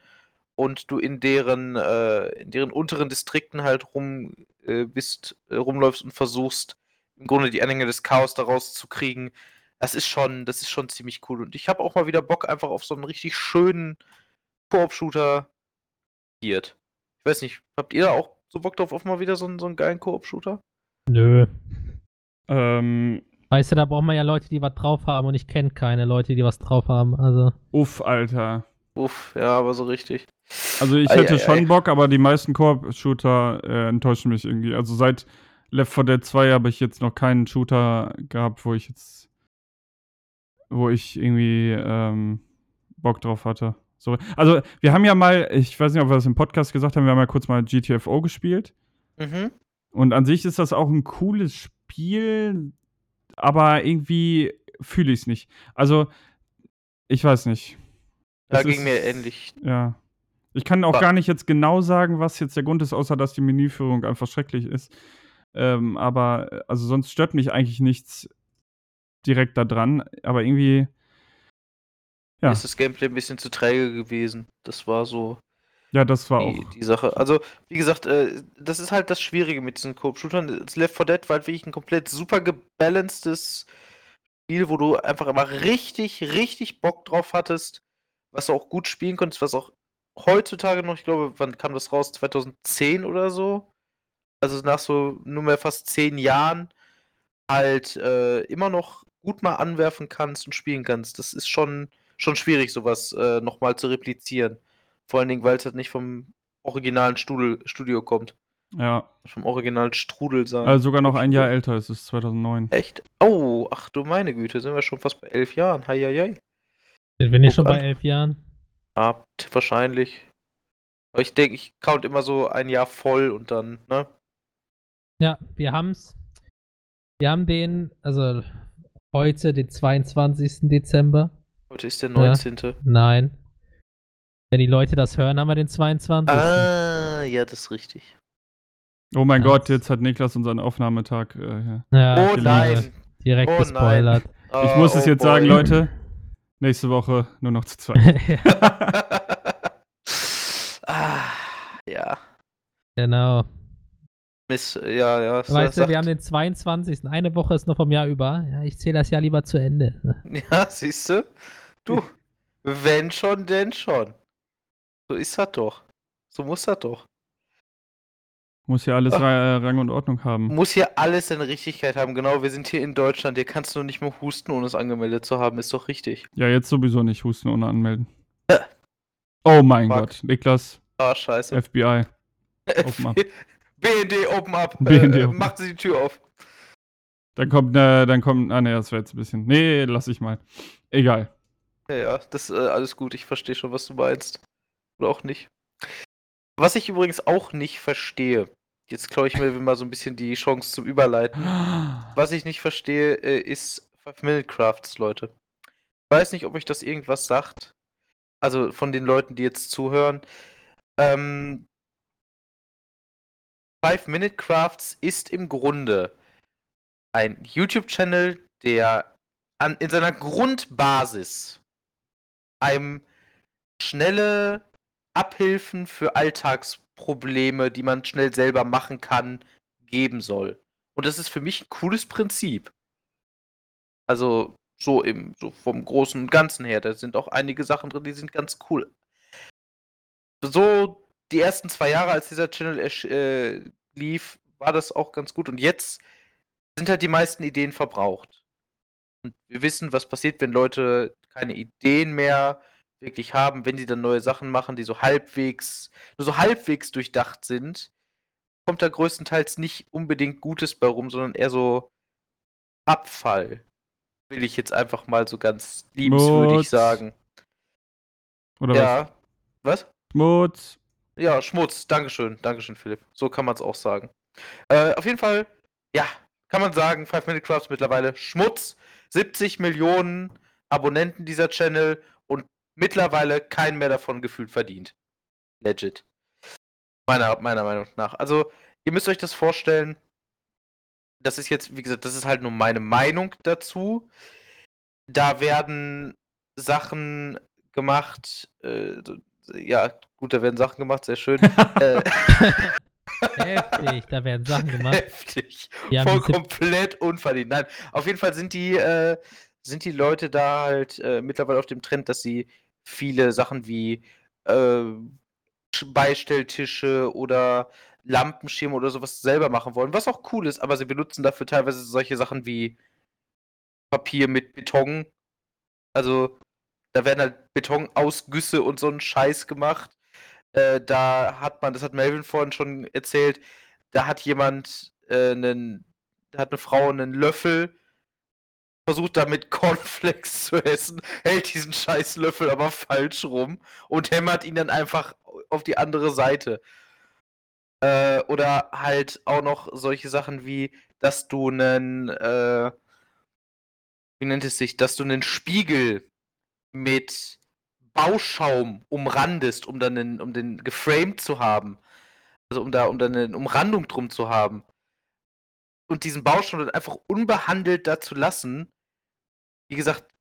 S3: und du in deren, äh, in deren unteren Distrikten halt rum äh, bist, äh, rumläufst und versuchst, im Grunde die Anhänger des Chaos daraus zu kriegen. Das ist schon, das ist schon ziemlich cool. Und ich habe auch mal wieder Bock einfach auf so einen richtig schönen Koop-Shooter hier. Ich weiß nicht, habt ihr da auch so Bock drauf auf mal wieder so einen, so einen geilen Koop-Shooter?
S1: Nö.
S2: Ähm,
S1: Weißt du, da braucht man ja Leute, die was drauf haben und ich kenne keine Leute, die was drauf haben. Also,
S2: uff, Alter.
S3: Uff, ja, aber so richtig.
S2: Also ich
S3: Ei,
S2: hätte
S3: ei,
S2: schon
S3: ei.
S2: Bock, aber die meisten Koop-Shooter äh, enttäuschen mich irgendwie. Also seit Left 4 Dead 2 habe ich jetzt noch keinen Shooter gehabt, wo ich jetzt, wo ich irgendwie ähm, Bock drauf hatte. So, also wir haben ja mal, ich weiß nicht, ob wir das im Podcast gesagt haben, wir haben ja kurz mal GTFO gespielt.
S3: Mhm.
S2: Und an sich ist das auch ein cooles Spiel, aber irgendwie fühle ich es nicht. Also, ich weiß nicht.
S3: Da
S2: Es
S3: ging
S2: ist-
S3: mir ähnlich.
S2: Ja. Ich kann auch gar nicht jetzt genau sagen, was jetzt der Grund ist, außer dass die Menüführung einfach schrecklich ist. Ähm, aber, also sonst stört mich eigentlich nichts direkt da dran. Aber irgendwie, Ja.
S3: Ist das Gameplay ein bisschen zu träge gewesen. Das war so
S2: ja, das war
S3: die,
S2: auch.
S3: die Sache. Also, wie gesagt, äh, das ist halt das Schwierige mit diesen Coop-Shootern. Left 4 Dead war halt wirklich ein komplett super gebalancedes Spiel, wo du einfach immer richtig, richtig Bock drauf hattest, was du auch gut spielen konntest, was auch heutzutage noch, ich glaube, wann kam das raus? 2010 oder so? also nach so nunmehr fast zehn Jahren, halt äh, immer noch gut mal anwerfen kannst und spielen kannst. Das ist schon, schon schwierig, sowas äh, nochmal zu replizieren. Vor allen Dingen, weil es halt nicht vom originalen Studel, Studio kommt.
S2: Ja.
S3: Vom originalen Strudel sein.
S2: Also sogar noch ein Jahr älter, es ist 2009.
S3: Echt? Oh, ach du meine Güte, sind wir schon fast bei elf Jahren. Hei, hei, hei.
S1: Sind wir nicht
S3: Guck
S1: schon bei
S3: an.
S1: elf Jahren?
S3: Habt wahrscheinlich. Aber ich denke, ich count immer so ein Jahr voll und dann, ne?
S1: Ja, wir haben's. Wir haben den, also heute, den 22. Dezember.
S3: Heute ist der
S1: Ja.
S3: 19.
S1: Nein. Wenn die Leute das hören, haben wir den 22.
S3: Ah, ja, das ist richtig.
S2: Oh mein
S1: Ja.
S2: Gott, jetzt hat Niklas unseren Aufnahmetag. Äh.
S1: Ja,
S3: oh nein.
S1: direkt
S3: Oh
S1: gespoilert.
S2: ich
S3: Ah,
S2: muss es
S3: oh
S2: jetzt
S3: boy.
S2: sagen, Leute. Nächste Woche nur noch zu zweit.
S3: ah, ja.
S1: genau.
S3: Miss, ja, ja.
S1: Weißt du, wir haben den 22. Eine Woche ist noch vom Jahr über. Ja, ich zähle das Jahr lieber zu Ende.
S3: Ja, siehst du? Du, wenn schon, denn schon. So ist das doch. So muss das doch.
S2: Muss ja alles
S3: Ach.
S2: Ra Rang und Ordnung haben.
S3: Muss hier alles seine Richtigkeit haben. Genau, wir sind hier in Deutschland. Hier kannst du nicht mehr husten, ohne es angemeldet zu haben. Ist doch richtig.
S2: Ja, jetzt sowieso nicht husten ohne anmelden. Oh mein
S3: Fuck.
S2: Gott, Niklas,
S3: Ah, scheiße.
S2: FBI. Up.
S3: BND, open up.
S2: BND,
S3: äh,
S2: open
S3: macht sie die Tür auf.
S2: Dann kommt, äh, dann kommt, ah ne, das wäre jetzt ein bisschen, nee, lass ich mal. Egal.
S3: Ja, ja, das ist äh, alles gut. Ich verstehe schon, was du meinst. Oder auch nicht. Was ich übrigens auch nicht verstehe. Jetzt klaue ich mir mal so ein bisschen die Chance zum Überleiten. Was ich nicht verstehe, äh, ist Five-Minute-Crafts, Leute. Ich weiß nicht, ob euch das irgendwas sagt. Also von den Leuten, die jetzt zuhören. Ähm, Five-Minute-Crafts ist im Grunde ein YouTube-Channel, der an, in seiner Grundbasis einem schnelle Abhilfen für Alltagsprobleme, die man schnell selber machen kann, geben soll. Und das ist für mich ein cooles Prinzip. Also so im so vom großen und Ganzen her, da sind auch einige Sachen drin, die sind ganz cool. So die ersten zwei Jahre, als dieser Channel äh, lief, war das auch ganz gut. Und jetzt sind halt die meisten Ideen verbraucht. Und wir wissen, was passiert, wenn Leute keine Ideen mehr wirklich haben, wenn sie dann neue Sachen machen, die so halbwegs, nur so halbwegs durchdacht sind, kommt da größtenteils nicht unbedingt Gutes bei rum, sondern eher so Abfall. Will ich jetzt einfach mal so ganz liebenswürdig
S2: Schmutz.
S3: sagen.
S2: Oder was?
S3: ja. Was?
S2: Schmutz.
S3: Ja, Schmutz. Dankeschön. Dankeschön, Philipp. So kann man es auch sagen. Äh, auf jeden Fall, ja, kann man sagen, Five Minute Crafts mittlerweile Schmutz. 70 Millionen Abonnenten dieser Channel und mittlerweile kein mehr davon gefühlt verdient. Legit. Meiner, meiner Meinung nach. Also, ihr müsst euch das vorstellen. Das ist jetzt, wie gesagt, das ist halt nur meine Meinung dazu. Da werden Sachen gemacht, äh, ja, gut, da werden Sachen gemacht, sehr schön. äh,
S1: Heftig, da werden Sachen gemacht.
S3: heftig. Voll komplett unverdient. Nein, auf jeden Fall sind die, äh, sind die Leute da halt äh, mittlerweile auf dem Trend, dass sie viele Sachen wie äh, Sch- Beistelltische oder Lampenschirme oder sowas selber machen wollen, was auch cool ist, aber sie benutzen dafür teilweise solche Sachen wie Papier mit Beton. Also da werden halt Betonausgüsse und so ein Scheiß gemacht. Äh, da hat man, das hat Melvin vorhin schon erzählt, da hat jemand äh, einen, da hat eine Frau einen Löffel, versucht damit Cornflakes zu essen, hält diesen scheiß Löffel aber falsch rum und hämmert ihn dann einfach auf die andere Seite. Äh, oder halt auch noch solche Sachen wie, dass du einen, äh, wie nennt es sich, dass du einen Spiegel mit Bauschaum umrandest, um dann einen, um den geframed zu haben. Also um da, um dann eine Umrandung drum zu haben. Und diesen Bauschaum dann einfach unbehandelt da zu lassen. Wie gesagt,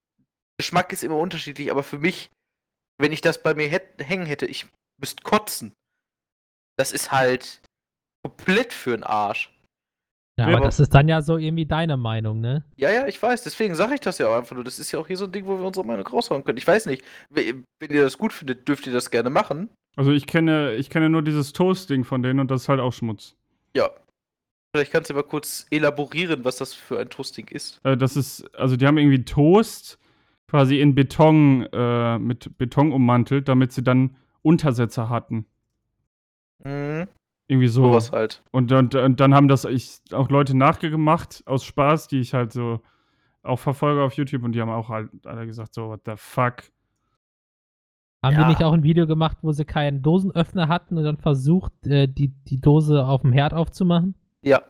S3: Geschmack ist immer unterschiedlich, aber für mich, wenn ich das bei mir hätt, hängen hätte, ich müsste kotzen. Das ist halt komplett für den Arsch.
S1: Ja, aber
S3: aber-
S1: das ist dann ja so irgendwie deine Meinung, ne?
S3: Ja, ja, ich weiß, deswegen sage ich das ja auch einfach nur. Das ist ja auch hier so ein Ding, wo wir unsere Meinung raushauen können. Ich weiß nicht, we- wenn ihr das gut findet, dürft ihr das gerne machen.
S2: Also ich kenne, ich kenne nur dieses Toast-Ding von denen und das ist halt auch Schmutz.
S3: Ja, Vielleicht kannst du mal kurz elaborieren, was das für ein Toasting ist.
S2: Äh, das ist, also die haben irgendwie Toast quasi in Beton, äh, mit Beton ummantelt, damit sie dann Untersetzer hatten.
S3: Mhm.
S2: Irgendwie so.
S3: Sowas halt.
S2: Und, und, und dann haben das ich, auch Leute nachgemacht aus Spaß, die ich halt so auch verfolge auf YouTube und die haben auch halt alle gesagt, so, what the fuck.
S1: Haben
S3: Ja.
S1: die nicht auch ein Video gemacht, wo sie keinen Dosenöffner hatten und dann versucht, äh, die, die Dose auf dem Herd aufzumachen?
S3: Ja.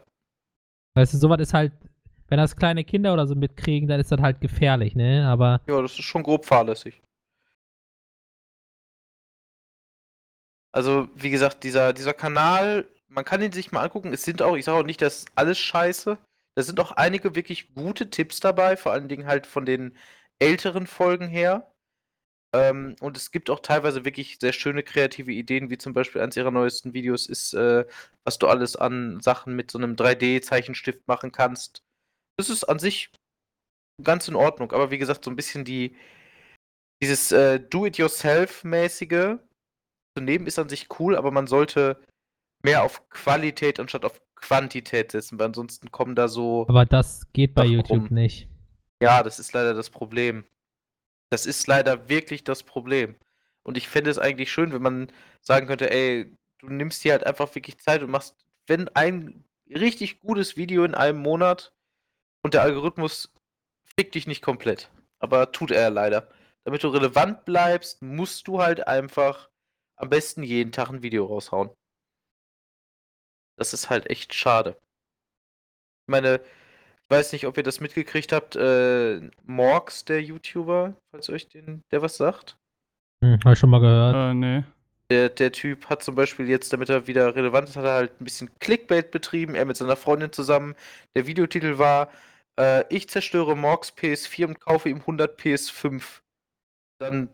S1: Weißt du, sowas ist halt, wenn das kleine Kinder oder so mitkriegen, dann ist das halt gefährlich, ne? Aber
S3: Ja, das ist schon grob fahrlässig. Also, wie gesagt, dieser, dieser Kanal, man kann ihn sich mal angucken. Es sind auch, ich sage auch nicht, dass alles scheiße. Da sind auch einige wirklich gute Tipps dabei, vor allen Dingen halt von den älteren Folgen her. Ähm, und es gibt auch teilweise wirklich sehr schöne kreative Ideen, wie zum Beispiel eines ihrer neuesten Videos ist, äh, was du alles an Sachen mit so einem 3D-Zeichenstift machen kannst. Das ist an sich ganz in Ordnung, aber wie gesagt, so ein bisschen die, dieses äh, Do-it-yourself-mäßige zu nehmen ist an sich cool, aber man sollte mehr auf Qualität anstatt auf Quantität setzen, weil ansonsten kommen da so.
S1: Aber das geht bei YouTube
S3: warum?
S1: nicht.
S3: Ja, das ist leider das Problem. Das ist leider wirklich das Problem. Und ich fände es eigentlich schön, wenn man sagen könnte, ey, du nimmst dir halt einfach wirklich Zeit und machst, wenn ein richtig gutes Video in einem Monat und der Algorithmus fickt dich nicht komplett. Aber tut er leider. Damit du relevant bleibst, musst du halt einfach am besten jeden Tag ein Video raushauen. Das ist halt echt schade. Ich meine, ich weiß nicht, ob ihr das mitgekriegt habt, äh, Morgs, der YouTuber, falls euch den, der was sagt.
S1: Hm, hab ich schon mal gehört.
S2: Äh, nee.
S3: Der, der Typ hat zum Beispiel jetzt, damit er wieder relevant ist, hat er halt ein bisschen Clickbait betrieben, er mit seiner Freundin zusammen. Der Videotitel war, äh, ich zerstöre Morgs PS4 und kaufe ihm 100 PS5. Dann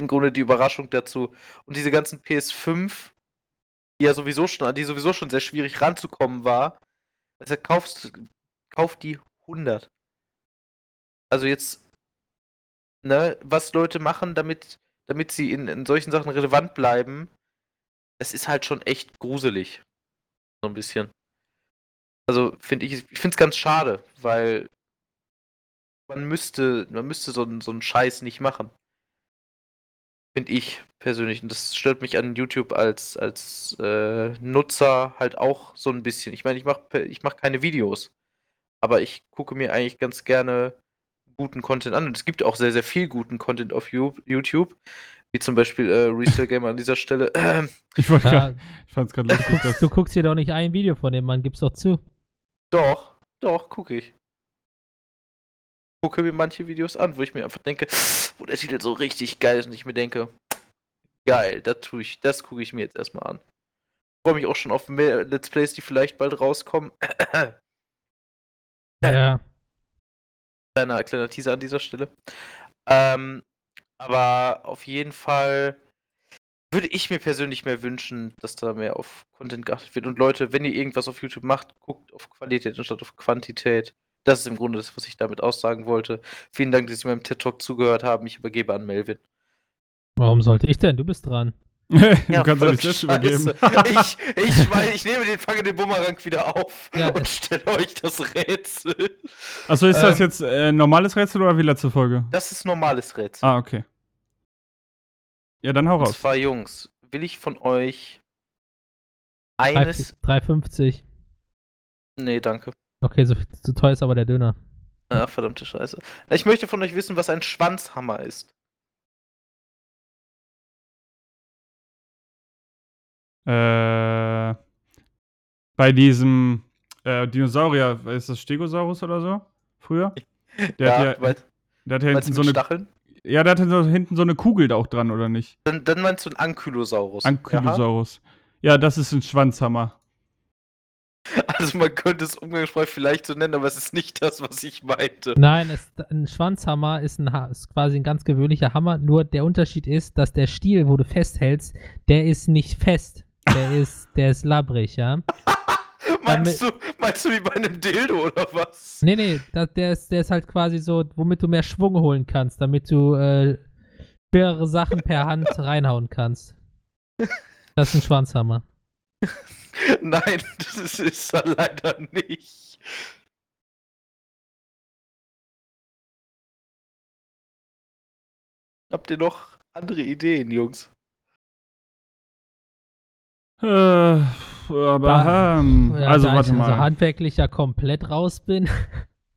S3: im Grunde die Überraschung dazu. Und diese ganzen PS5, die ja sowieso schon, die sowieso schon sehr schwierig ranzukommen war, also kaufst, kauf die 100. Also jetzt, ne, was Leute machen, damit, damit sie in, in solchen Sachen relevant bleiben, es ist halt schon echt gruselig. So ein bisschen. Also finde ich, ich finde es ganz schade, weil man müsste, man müsste so, einen- so einen Scheiß nicht machen. Finde ich persönlich. Und das stört mich an YouTube als, als äh, Nutzer halt auch so ein bisschen. Ich meine, ich mache ich mach keine Videos. Aber ich gucke mir eigentlich ganz gerne guten Content an. Und es gibt auch sehr, sehr viel guten Content auf YouTube. Wie zum Beispiel äh, Resale Gamer an dieser Stelle.
S2: Ich, wollte
S1: Ja,
S2: ich fand's gerade lustig,
S1: du guckst dir doch nicht ein Video von dem Mann, gib's doch zu.
S3: Doch, doch, gucke ich. Gucke mir manche Videos an, wo ich mir einfach denke, wo der Titel so richtig geil ist und ich mir denke, geil, das tue ich, das gucke ich mir jetzt erstmal an. Freue mich auch schon auf mehr Let's Plays, die vielleicht bald rauskommen.
S1: Ja.
S3: kleiner, kleiner Teaser an dieser Stelle. Ähm, aber auf jeden Fall würde ich mir persönlich mehr wünschen, dass da mehr auf Content geachtet wird. Und Leute, wenn ihr irgendwas auf YouTube macht, guckt auf Qualität anstatt auf Quantität. Das ist im Grunde das, was ich damit aussagen wollte. Vielen Dank, dass Sie meinem TED-Talk zugehört haben. Ich übergebe an Melvin.
S1: Warum sollte ich denn? Du bist dran.
S2: du kannst ja
S3: voll
S2: nicht selbst übergeben.
S3: Ich, ich, meine, ich nehme den, fange den Bumerang wieder auf
S1: Ja,
S3: und stelle euch das Rätsel.
S2: Achso, ist das
S3: Ähm,
S2: jetzt äh, normales Rätsel oder wie letzte Folge?
S3: Das ist normales Rätsel.
S2: Ah, okay. Ja, dann hau
S3: Und
S2: raus.
S3: zwar, Jungs, will ich von euch
S1: Drei-
S3: eines.
S1: 3,50.
S3: Nee, danke.
S1: Okay, so, so teuer ist aber der Döner.
S3: Ach, verdammte Scheiße. Ich möchte von euch wissen, was ein Schwanzhammer ist.
S2: Äh, bei diesem äh, Dinosaurier, ist das Stegosaurus oder so? Früher? Der hat ja,
S3: meinst,
S2: der hat ja hinten
S3: du
S2: so eine.
S3: Stacheln?
S2: Ja, der hat so, hinten so eine Kugel da auch dran, oder nicht?
S3: Dann, dann meinst du einen Ankylosaurus.
S2: Ankylosaurus. Ja, das ist ein Schwanzhammer.
S3: Also man könnte es umgangssprachlich vielleicht so nennen, aber es ist nicht das, was ich meinte.
S1: Nein, es, ein Schwanzhammer ist, ein, ist quasi ein ganz gewöhnlicher Hammer, nur der Unterschied ist, dass der Stiel, wo du festhältst, der ist nicht fest. Der ist, der ist labbrig, ja.
S3: Meinst du, meinst du wie bei einem Dildo oder was?
S1: Nee, nee, da, der, ist, der ist halt quasi so, womit du mehr Schwung holen kannst, damit du äh, schwerere Sachen per Hand reinhauen kannst. Das ist ein Schwanzhammer.
S3: Nein, das ist, ist er leider nicht. Habt ihr noch andere Ideen, Jungs?
S2: Äh, aber,
S1: Da-
S2: ähm,
S1: Ja,
S2: also
S1: da
S2: warte
S1: ich
S2: mal.
S1: so handwerklich ja komplett raus bin.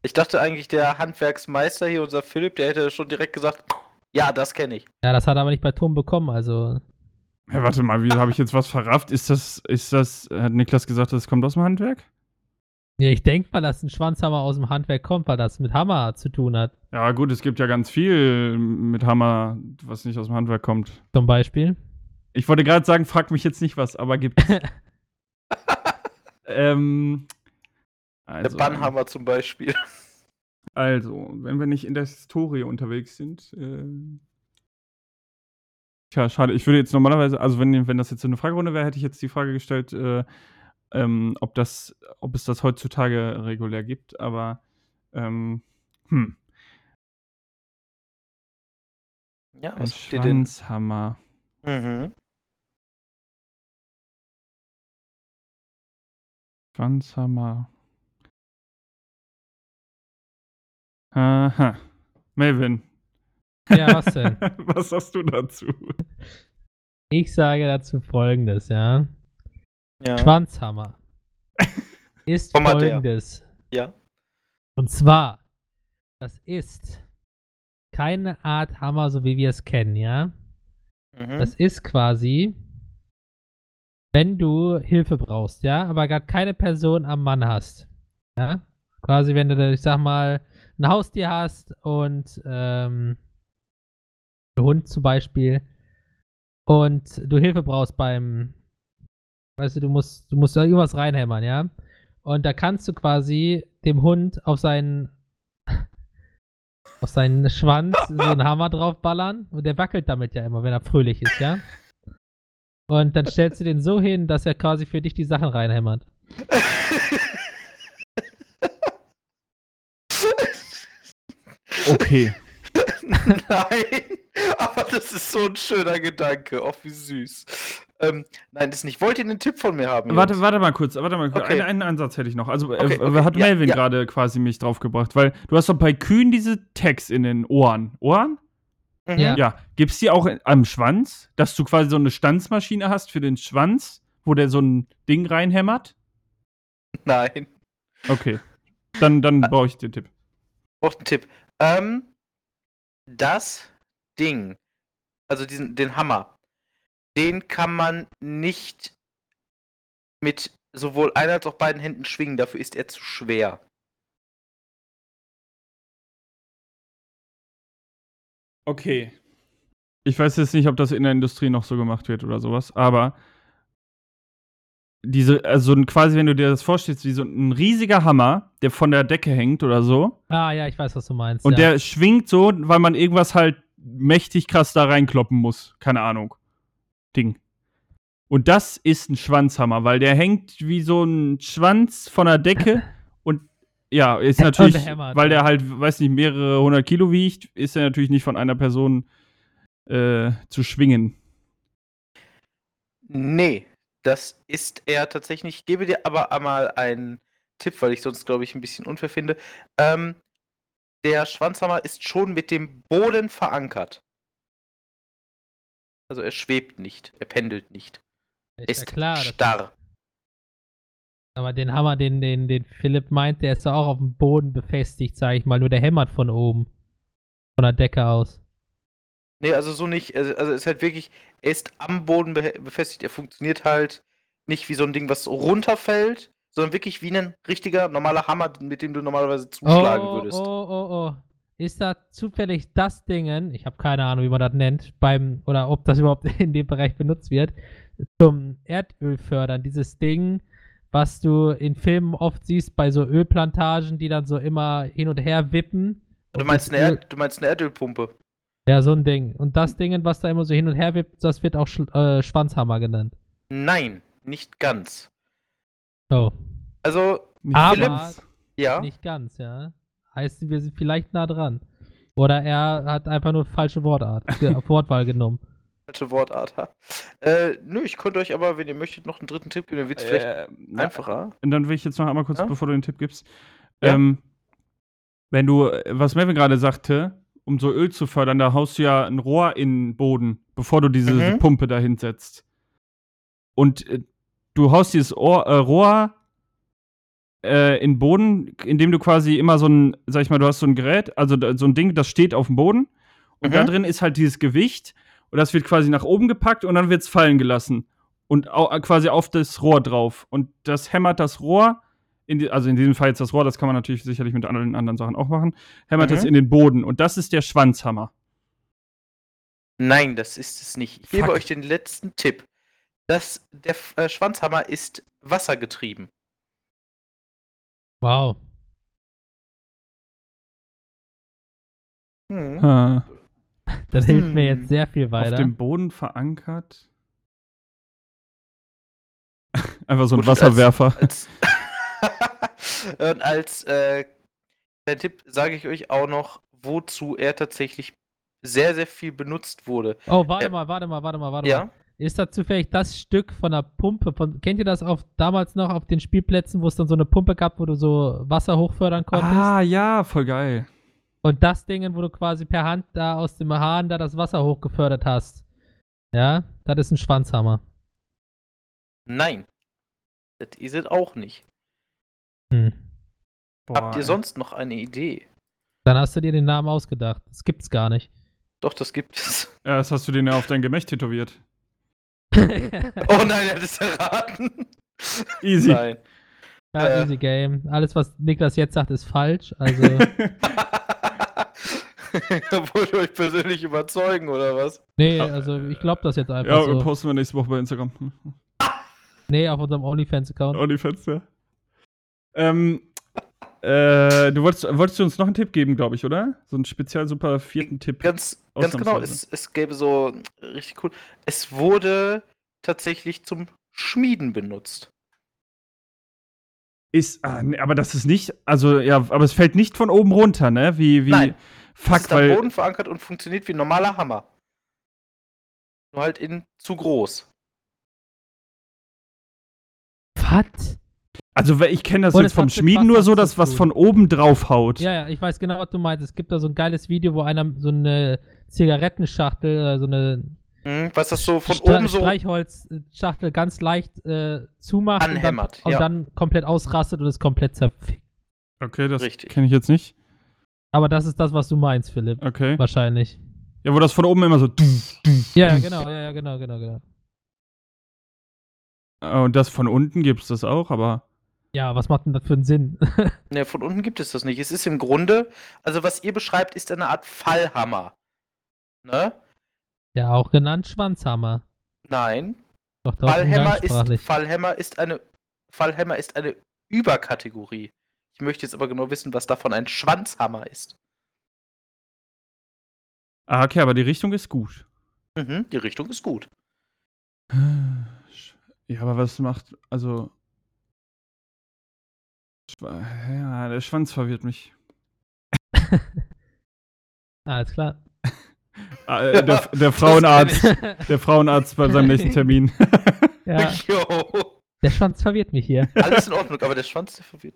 S3: Ich dachte eigentlich, der Handwerksmeister hier, unser Philipp, der hätte schon direkt gesagt, ja, das kenne ich.
S1: Ja, das hat er aber nicht bei Tom bekommen, also.
S2: Ja, warte mal, wie habe ich jetzt was verrafft? Ist das, ist das, hat Niklas gesagt, das kommt aus dem Handwerk?
S1: Ja, ich denke mal, dass ein Schwanzhammer aus dem Handwerk kommt, weil das mit Hammer zu tun hat.
S2: Ja, gut, es gibt ja ganz viel mit Hammer, was nicht aus dem Handwerk kommt.
S1: Zum Beispiel.
S2: Ich wollte gerade sagen, frag mich jetzt nicht was, aber gibt ähm, also,
S3: Der Bannhammer zum Beispiel.
S2: Also, wenn wir nicht in der Historie unterwegs sind. Äh, tja, schade. Ich würde jetzt normalerweise, also wenn, wenn das jetzt so eine Fragerunde wäre, hätte ich jetzt die Frage gestellt, äh, ähm, ob, das, ob es das heutzutage regulär gibt, aber ähm, hm,
S3: Ja,
S2: ein
S3: was habt ihr denn?
S2: Schwanzhammer.
S3: Mhm.
S2: Schwanzhammer. Aha. Melvin.
S1: Ja, was denn?
S2: Was sagst du dazu?
S1: Ich sage dazu folgendes, ja.
S3: Ja.
S1: Schwanzhammer ist folgendes.
S3: ja.
S1: Und zwar, das ist keine Art Hammer, so wie wir es kennen, ja.
S3: Mhm.
S1: Das ist quasi, wenn du Hilfe brauchst, ja, aber gerade keine Person am Mann hast. Ja. Quasi, wenn du, ich sag mal, ein Haustier hast und ähm, Hund zum Beispiel und du Hilfe brauchst beim, weißt du, du musst, du musst da irgendwas reinhämmern, ja. Und da kannst du quasi dem Hund auf seinen auf seinen Schwanz so einen Hammer draufballern und der wackelt damit ja immer, wenn er fröhlich ist, ja. Und dann stellst du den so hin, dass er quasi für dich die Sachen reinhämmert.
S2: Okay.
S3: Nein, aber das ist so ein schöner Gedanke. Oh, wie süß. Ähm, nein, das nicht. Wollt ihr einen Tipp von mir haben?
S2: Warte, warte mal kurz, warte mal kurz.
S3: Okay.
S2: Einen, einen Ansatz hätte ich noch. Also,
S3: Okay,
S2: äh,
S3: okay,
S2: hat
S3: ja,
S2: Melvin
S3: ja.
S2: gerade quasi mich draufgebracht, weil du hast doch bei Kühen diese Tags in den Ohren. Ohren?
S3: Mhm.
S1: Ja.
S2: Ja. Gibt's die auch am Schwanz, dass du quasi so eine Stanzmaschine hast für den Schwanz, wo der so ein Ding reinhämmert?
S3: Nein.
S2: Okay. Dann, dann brauche ich den Tipp.
S3: Braucht einen Tipp. Ähm, das Ding, also diesen, den Hammer, den kann man nicht mit sowohl einer als auch beiden Händen schwingen. Dafür ist er zu schwer.
S2: Okay. Ich weiß jetzt nicht, ob das in der Industrie noch so gemacht wird oder sowas, aber diese, also quasi, wenn du dir das vorstellst, wie so ein riesiger Hammer, der von der Decke hängt oder so,
S1: Ah, ja, ich weiß, was du meinst.
S2: und
S1: ja.
S2: der schwingt so, weil man irgendwas halt mächtig krass da reinkloppen muss. Keine Ahnung. Ding. Und das ist ein Schwanzhammer, weil der hängt wie so ein Schwanz von der Decke und ja, ist natürlich,
S1: hämmert,
S2: weil der halt, weiß nicht, mehrere hundert Kilo wiegt, ist er natürlich nicht von einer Person äh, zu schwingen.
S3: Nee, das ist er tatsächlich. Ich gebe dir aber einmal einen Tipp, weil ich sonst, glaube ich, ein bisschen unfair finde. Ähm, der Schwanzhammer ist schon mit dem Boden verankert. Also er schwebt nicht, er pendelt nicht.
S1: ist
S3: Ist
S1: ja klar.
S3: Starr.
S1: aber den Hammer, den, den, den Philipp meint, der ist auch auf dem Boden befestigt, sag ich mal. Nur der hämmert von oben. Von der Decke aus.
S3: Nee, also so nicht. Also, also es ist halt wirklich, er ist am Boden be befestigt. Er funktioniert halt nicht wie so ein Ding, was runterfällt, sondern wirklich wie ein richtiger, normaler Hammer, mit dem du normalerweise zuschlagen
S1: oh,
S3: würdest.
S1: Oh, oh, oh. Ist da zufällig das Dingen, ich habe keine Ahnung, wie man das nennt, beim, oder ob das überhaupt in dem Bereich benutzt wird, zum Erdöl fördern. Dieses Ding, was du in Filmen oft siehst bei so Ölplantagen, die dann so immer hin und her wippen.
S3: Du meinst, eine Erd du meinst eine Erdölpumpe?
S1: Ja, so ein Ding. Und das Ding, was da immer so hin und her wippt, das wird auch Sch äh, Schwanzhammer genannt.
S3: Nein, nicht ganz.
S1: Oh.
S3: Also,
S2: Nicht
S1: Aber-
S2: ganz.
S3: ja.
S1: Nicht ganz, ja. Heißt, wir sind vielleicht nah dran. Oder er hat einfach nur falsche Wortart, Wortwahl genommen.
S3: Falsche Wortart, ha? Äh, nö, ich könnte euch aber, wenn ihr möchtet, noch einen dritten Tipp geben. Dann wird es vielleicht
S2: Äh, na,
S3: einfacher.
S2: Und dann will ich jetzt noch einmal kurz,
S3: Ja?
S2: bevor du den Tipp gibst.
S3: Ja?
S2: Ähm, wenn du, äh, was Melvin gerade sagte, um so Öl zu fördern, da haust du ja ein Rohr in den Boden, bevor du diese
S3: Mhm.
S2: Pumpe da hinsetzt. Und äh, du haust dieses Ohr, äh, Rohr äh, in den Boden, indem du quasi immer so ein, sag ich mal, du hast so ein Gerät, also da- so ein Ding, das steht auf dem Boden. Und da
S3: Mhm.
S2: drin ist halt dieses Gewicht und das wird quasi nach oben gepackt und dann wird es fallen gelassen. Und au äh, quasi auf das Rohr drauf. Und das hämmert das Rohr, in die, also in diesem Fall jetzt das Rohr, das kann man natürlich sicherlich mit anderen, anderen Sachen auch machen, hämmert
S3: Mhm.
S2: es in den Boden. Und das ist der Schwanzhammer.
S3: Nein, das ist es nicht. Ich gebe
S2: Fuck.
S3: euch den letzten Tipp. Das, der äh, Schwanzhammer ist wassergetrieben.
S1: Wow.
S3: Hm.
S2: Ha.
S1: Das hilft mir
S3: Hm.
S1: jetzt sehr viel
S2: Auf
S1: weiter.
S2: dem Boden verankert. Einfach so ein
S3: Gut, und als-
S2: Wasserwerfer.
S3: Als, und als äh, Tipp sage ich euch auch noch, wozu er tatsächlich sehr, sehr viel benutzt wurde.
S1: Oh, warte
S3: Ja.
S1: mal, warte mal, warte mal, warte mal.
S3: Ja?
S1: Ist das zufällig das Stück von der Pumpe? Von, kennt ihr das auf damals noch auf den Spielplätzen, wo es dann so eine Pumpe gab, wo du so Wasser hochfördern konntest?
S2: Ah, ja, voll geil.
S1: Und das Ding, wo du quasi per Hand da aus dem Hahn da das Wasser hochgefördert hast. Ja, das ist ein Schwanzhammer.
S3: Nein. Das ist es auch nicht.
S1: Hm.
S3: Habt ihr sonst noch eine Idee?
S1: Dann hast du dir den Namen ausgedacht. Das gibt's gar nicht.
S3: Doch, das gibt es.
S2: Ja, das hast du den ja auf dein Gemächt tätowiert.
S3: Oh nein, er hat es erraten.
S2: Easy.
S3: Nein.
S1: ja,
S3: Äh.
S1: easy game. Alles, was Niklas jetzt sagt, ist falsch. Also,
S3: Wollt ihr euch persönlich überzeugen, oder was?
S1: nee, also ich glaube das jetzt einfach
S2: ja,
S1: so.
S2: posten wir nächste Woche bei Instagram.
S1: Nee, auf unserem OnlyFans-Account.
S2: OnlyFans, ja. Ähm, äh, du wolltest, wolltest du uns noch einen Tipp geben, glaube ich, oder? So einen speziell super vierten Tipp.
S3: Ganz, ganz genau, es, es gäbe so richtig cool. Es wurde tatsächlich zum Schmieden benutzt.
S2: Ist, ah, nee, aber das ist nicht, also ja, aber es fällt nicht von oben runter, ne? Wie, wie,
S3: Nein. Es
S2: fuck,
S3: ist am
S2: weil,
S3: Boden verankert und funktioniert wie ein normaler Hammer. Nur halt in zu groß.
S1: Was?
S2: Also ich kenne das
S1: Und
S2: jetzt vom Schmieden nur so, dass was von oben drauf haut.
S1: Ja, ja, ich weiß genau, was du meinst. Es gibt da so ein geiles Video, wo einer so eine Zigarettenschachtel, äh, so eine
S3: Hm, was das so von
S1: Stra
S3: oben so.
S1: Streichholzschachtel ganz leicht äh, zumacht
S3: Anhämmert,
S1: und, dann,
S3: ja.
S1: und dann komplett ausrastet und es komplett zerfickt.
S2: Okay, das
S3: Richtig.
S2: kenne ich jetzt nicht.
S1: Aber das ist das, was du meinst, Philipp.
S2: Okay.
S1: Wahrscheinlich.
S2: Ja, wo das von oben immer so.
S1: Ja, ja, genau, ja, ja, genau, genau, genau.
S2: Und das von unten gibt es das auch, aber.
S1: Ja, was macht denn das für einen Sinn?
S3: Ne, von unten gibt es das nicht. Es ist im Grunde, also was ihr beschreibt, ist eine Art Fallhammer. Ne?
S1: ja, auch genannt Schwanzhammer.
S3: Nein.
S1: Doch, doch,
S3: Fallhammer ist. Fallhammer ist eine Fallhammer ist eine Überkategorie. Ich möchte jetzt aber genau wissen, was davon ein Schwanzhammer ist.
S2: Ah, okay, aber die Richtung ist gut.
S3: Mhm, die Richtung ist gut.
S2: Ja, aber was macht. Also. Ja, der Schwanz verwirrt mich.
S1: Alles klar.
S2: Ah, äh, der, der Frauenarzt. Der Frauenarzt bei seinem nächsten Termin.
S1: ja, der Schwanz verwirrt mich hier.
S3: Alles in Ordnung, aber der Schwanz, der verwirrt.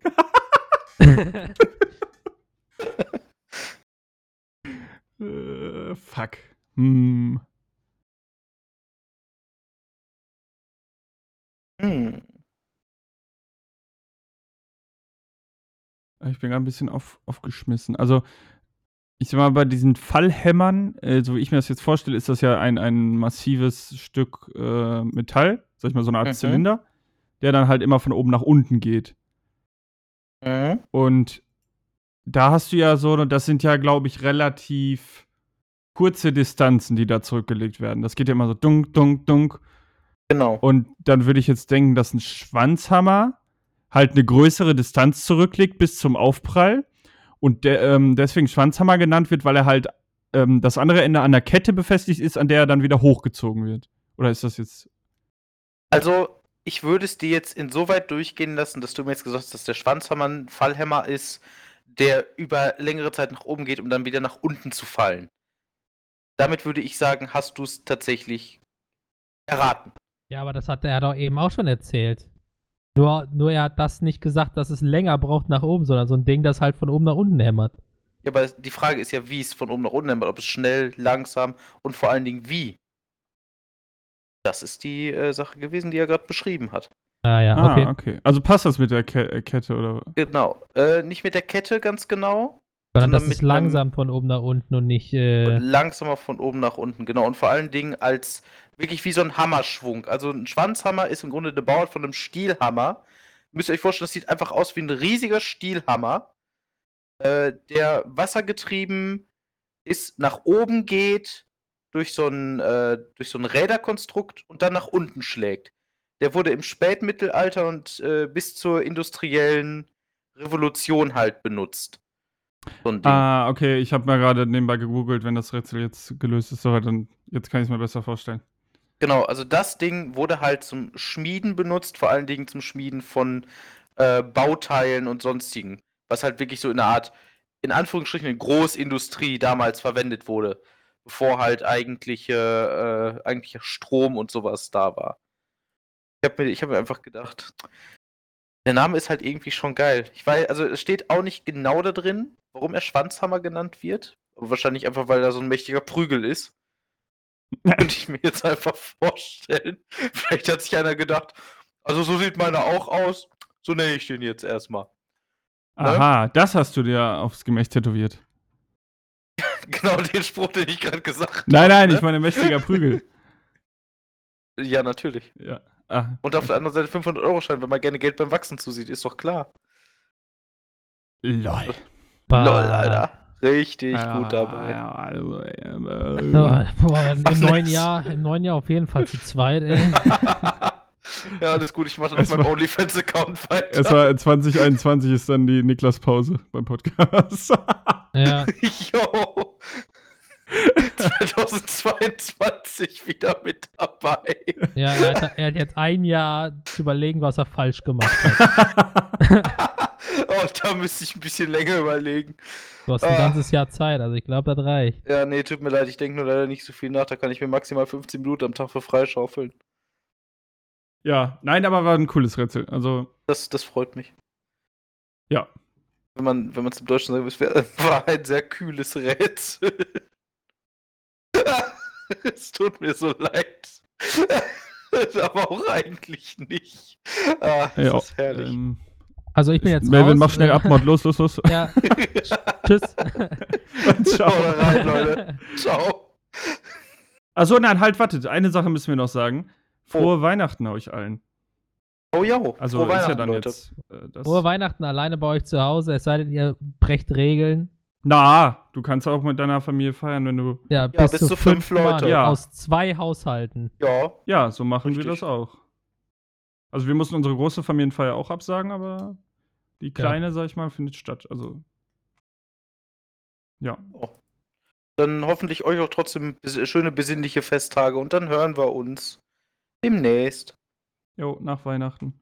S2: äh, fuck. Hm.
S3: Hm.
S2: Ich bin gerade ein bisschen auf, aufgeschmissen. Also, ich sag mal, bei diesen Fallhämmern, äh, so wie ich mir das jetzt vorstelle, ist das ja ein, ein massives Stück äh, Metall, sag ich mal, so eine Art
S3: Mhm.
S2: Zylinder, der dann halt immer von oben nach unten geht.
S3: Mhm.
S2: Und da hast du ja so, das sind ja, glaube ich, relativ kurze Distanzen, die da zurückgelegt werden. Das geht ja immer so dunk, dunk, dunk.
S3: Genau.
S2: Und dann würde ich jetzt denken, dass ein Schwanzhammer halt eine größere Distanz zurücklegt bis zum Aufprall. Und der, ähm, deswegen Schwanzhammer genannt wird, weil er halt ähm, das andere Ende an der Kette befestigt ist, an der er dann wieder hochgezogen wird. Oder ist das jetzt.
S3: Also, ich würde es dir jetzt insoweit durchgehen lassen, dass du mir jetzt gesagt hast, dass der Schwanzhammer ein Fallhammer ist, der über längere Zeit nach oben geht, um dann wieder nach unten zu fallen. damit würde ich sagen, hast du es tatsächlich erraten.
S1: Ja, aber das hat er doch eben auch schon erzählt. Nur, nur er hat das nicht gesagt, dass es länger braucht nach oben, sondern so ein Ding, das halt von oben nach unten hämmert.
S3: Ja, aber die Frage ist ja, wie es von oben nach unten hämmert. Ob es schnell, langsam und vor allen Dingen wie. Das ist die äh, Sache gewesen, die er gerade beschrieben hat.
S1: Ah ja,
S2: Ah,
S1: okay.
S2: okay. Also passt das mit der Ke äh, Kette oder?
S3: Genau. Äh, nicht mit der Kette ganz genau.
S1: Sondern das
S3: sondern
S1: ist
S3: mit einem-
S1: langsam von oben nach unten und nicht. Äh,
S3: Und langsamer von oben nach unten, genau. Und vor allen Dingen als wirklich wie so ein Hammerschwung. Also ein Schwanzhammer ist im Grunde der Bauart von einem Stielhammer. Müsst ihr euch vorstellen, das sieht einfach aus wie ein riesiger Stielhammer, äh, der wassergetrieben ist, nach oben geht, durch so ein, äh, durch so ein Räderkonstrukt und dann nach unten schlägt. Der wurde im Spätmittelalter und äh, bis zur industriellen Revolution halt benutzt. So.
S2: Ah, okay. Ich habe mal gerade nebenbei gegoogelt, wenn das Rätsel jetzt gelöst ist, soweit, dann jetzt kann ich es mir besser vorstellen.
S3: Genau, also das Ding wurde halt zum Schmieden benutzt, vor allen Dingen zum Schmieden von äh, Bauteilen und sonstigen, was halt wirklich so in einer Art, in Anführungsstrichen, in Großindustrie damals verwendet wurde, bevor halt eigentliche, äh, eigentlicher Strom und sowas da war. Ich habe mir, ich hab mir einfach gedacht, der Name ist halt irgendwie schon geil. Ich weiß, also es steht auch nicht genau da drin, warum er Schwanzhammer genannt wird. Wahrscheinlich einfach, weil er so ein mächtiger Prügel ist. Könnte ich mir jetzt einfach vorstellen. Vielleicht hat sich einer gedacht, also so sieht meiner auch aus. So nenne ich den jetzt erstmal. Ne?
S2: Aha, das hast du dir aufs Gemächt tätowiert.
S3: Genau den Spruch, den ich gerade gesagt habe.
S2: Nein, nein,
S3: ne?
S2: ich meine mächtiger Prügel.
S3: Ja, natürlich.
S2: Ja. Ah,
S3: Und auf der anderen Seite 500-Euro-Schein, wenn man gerne Geld beim Wachsen zusieht, ist doch klar.
S2: lol.
S1: bah.
S3: Lol, Alter. Richtig
S2: Ja,
S3: gut dabei.
S2: Ja, also,
S1: So,
S2: äh,
S1: boah, im, neuen? Jahr, Im neuen Jahr auf jeden Fall zu zweit, ey.
S3: ja, alles gut, ich mache auf meinem OnlyFans-Account weiter.
S2: es war 2021 ist dann die Niklas-Pause beim Podcast.
S1: Ja.
S3: Jo. 2022 wieder mit dabei.
S1: Ja, er hat, er hat jetzt ein Jahr zu überlegen, was er falsch gemacht hat.
S3: Oh, da müsste ich ein bisschen länger überlegen.
S1: Du hast ein
S3: Ah.
S1: ganzes Jahr Zeit, also ich glaube, das reicht.
S3: Ja, nee, tut mir leid, ich denke nur leider nicht so viel nach. Da kann ich mir maximal 15 Minuten am Tag für freischaufeln.
S2: ja, nein, aber war ein cooles Rätsel. Also,
S3: Das, das freut mich.
S2: ja.
S3: Wenn man wenn man es im Deutschen sagt, es wär- war ein sehr kühles Rätsel. es tut mir so leid. Aber auch eigentlich nicht. Ah, das
S2: ja
S3: ist herrlich.
S2: ähm,
S1: Also ich bin jetzt
S2: Melvin,
S1: raus.
S2: mach schnell Abmord, los, los, los.
S1: Ja, tschüss.
S3: Ciao. rein, Leute. Ciao.
S2: Achso, nein, halt, wartet. Eine Sache müssen wir noch sagen. Frohe Weihnachten euch allen.
S3: Oh ja.
S2: Also
S3: Frohe
S2: ist ja
S3: Weihnachten,
S2: dann
S3: Leute.
S2: jetzt. Äh, das
S1: Frohe Weihnachten alleine bei euch zu Hause, es sei denn, ihr brecht Regeln.
S2: Na, du kannst auch mit deiner Familie feiern, wenn du.
S1: Ja, bis,
S3: bis
S1: zu
S3: zu fünf
S1: fünf Leute.
S2: Ja.
S1: aus zwei Haushalten.
S3: Ja.
S2: Ja, so machen wir
S3: Richtig.
S2: das auch. Also wir mussten unsere große Familienfeier auch absagen, aber die kleine, sag ich mal, findet statt. Also. Ja.
S3: Dann hoffentlich euch auch trotzdem schöne besinnliche Festtage und dann hören wir uns demnächst.
S2: Jo, nach Weihnachten.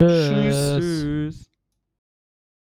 S3: Tschüss.
S2: Tschüss.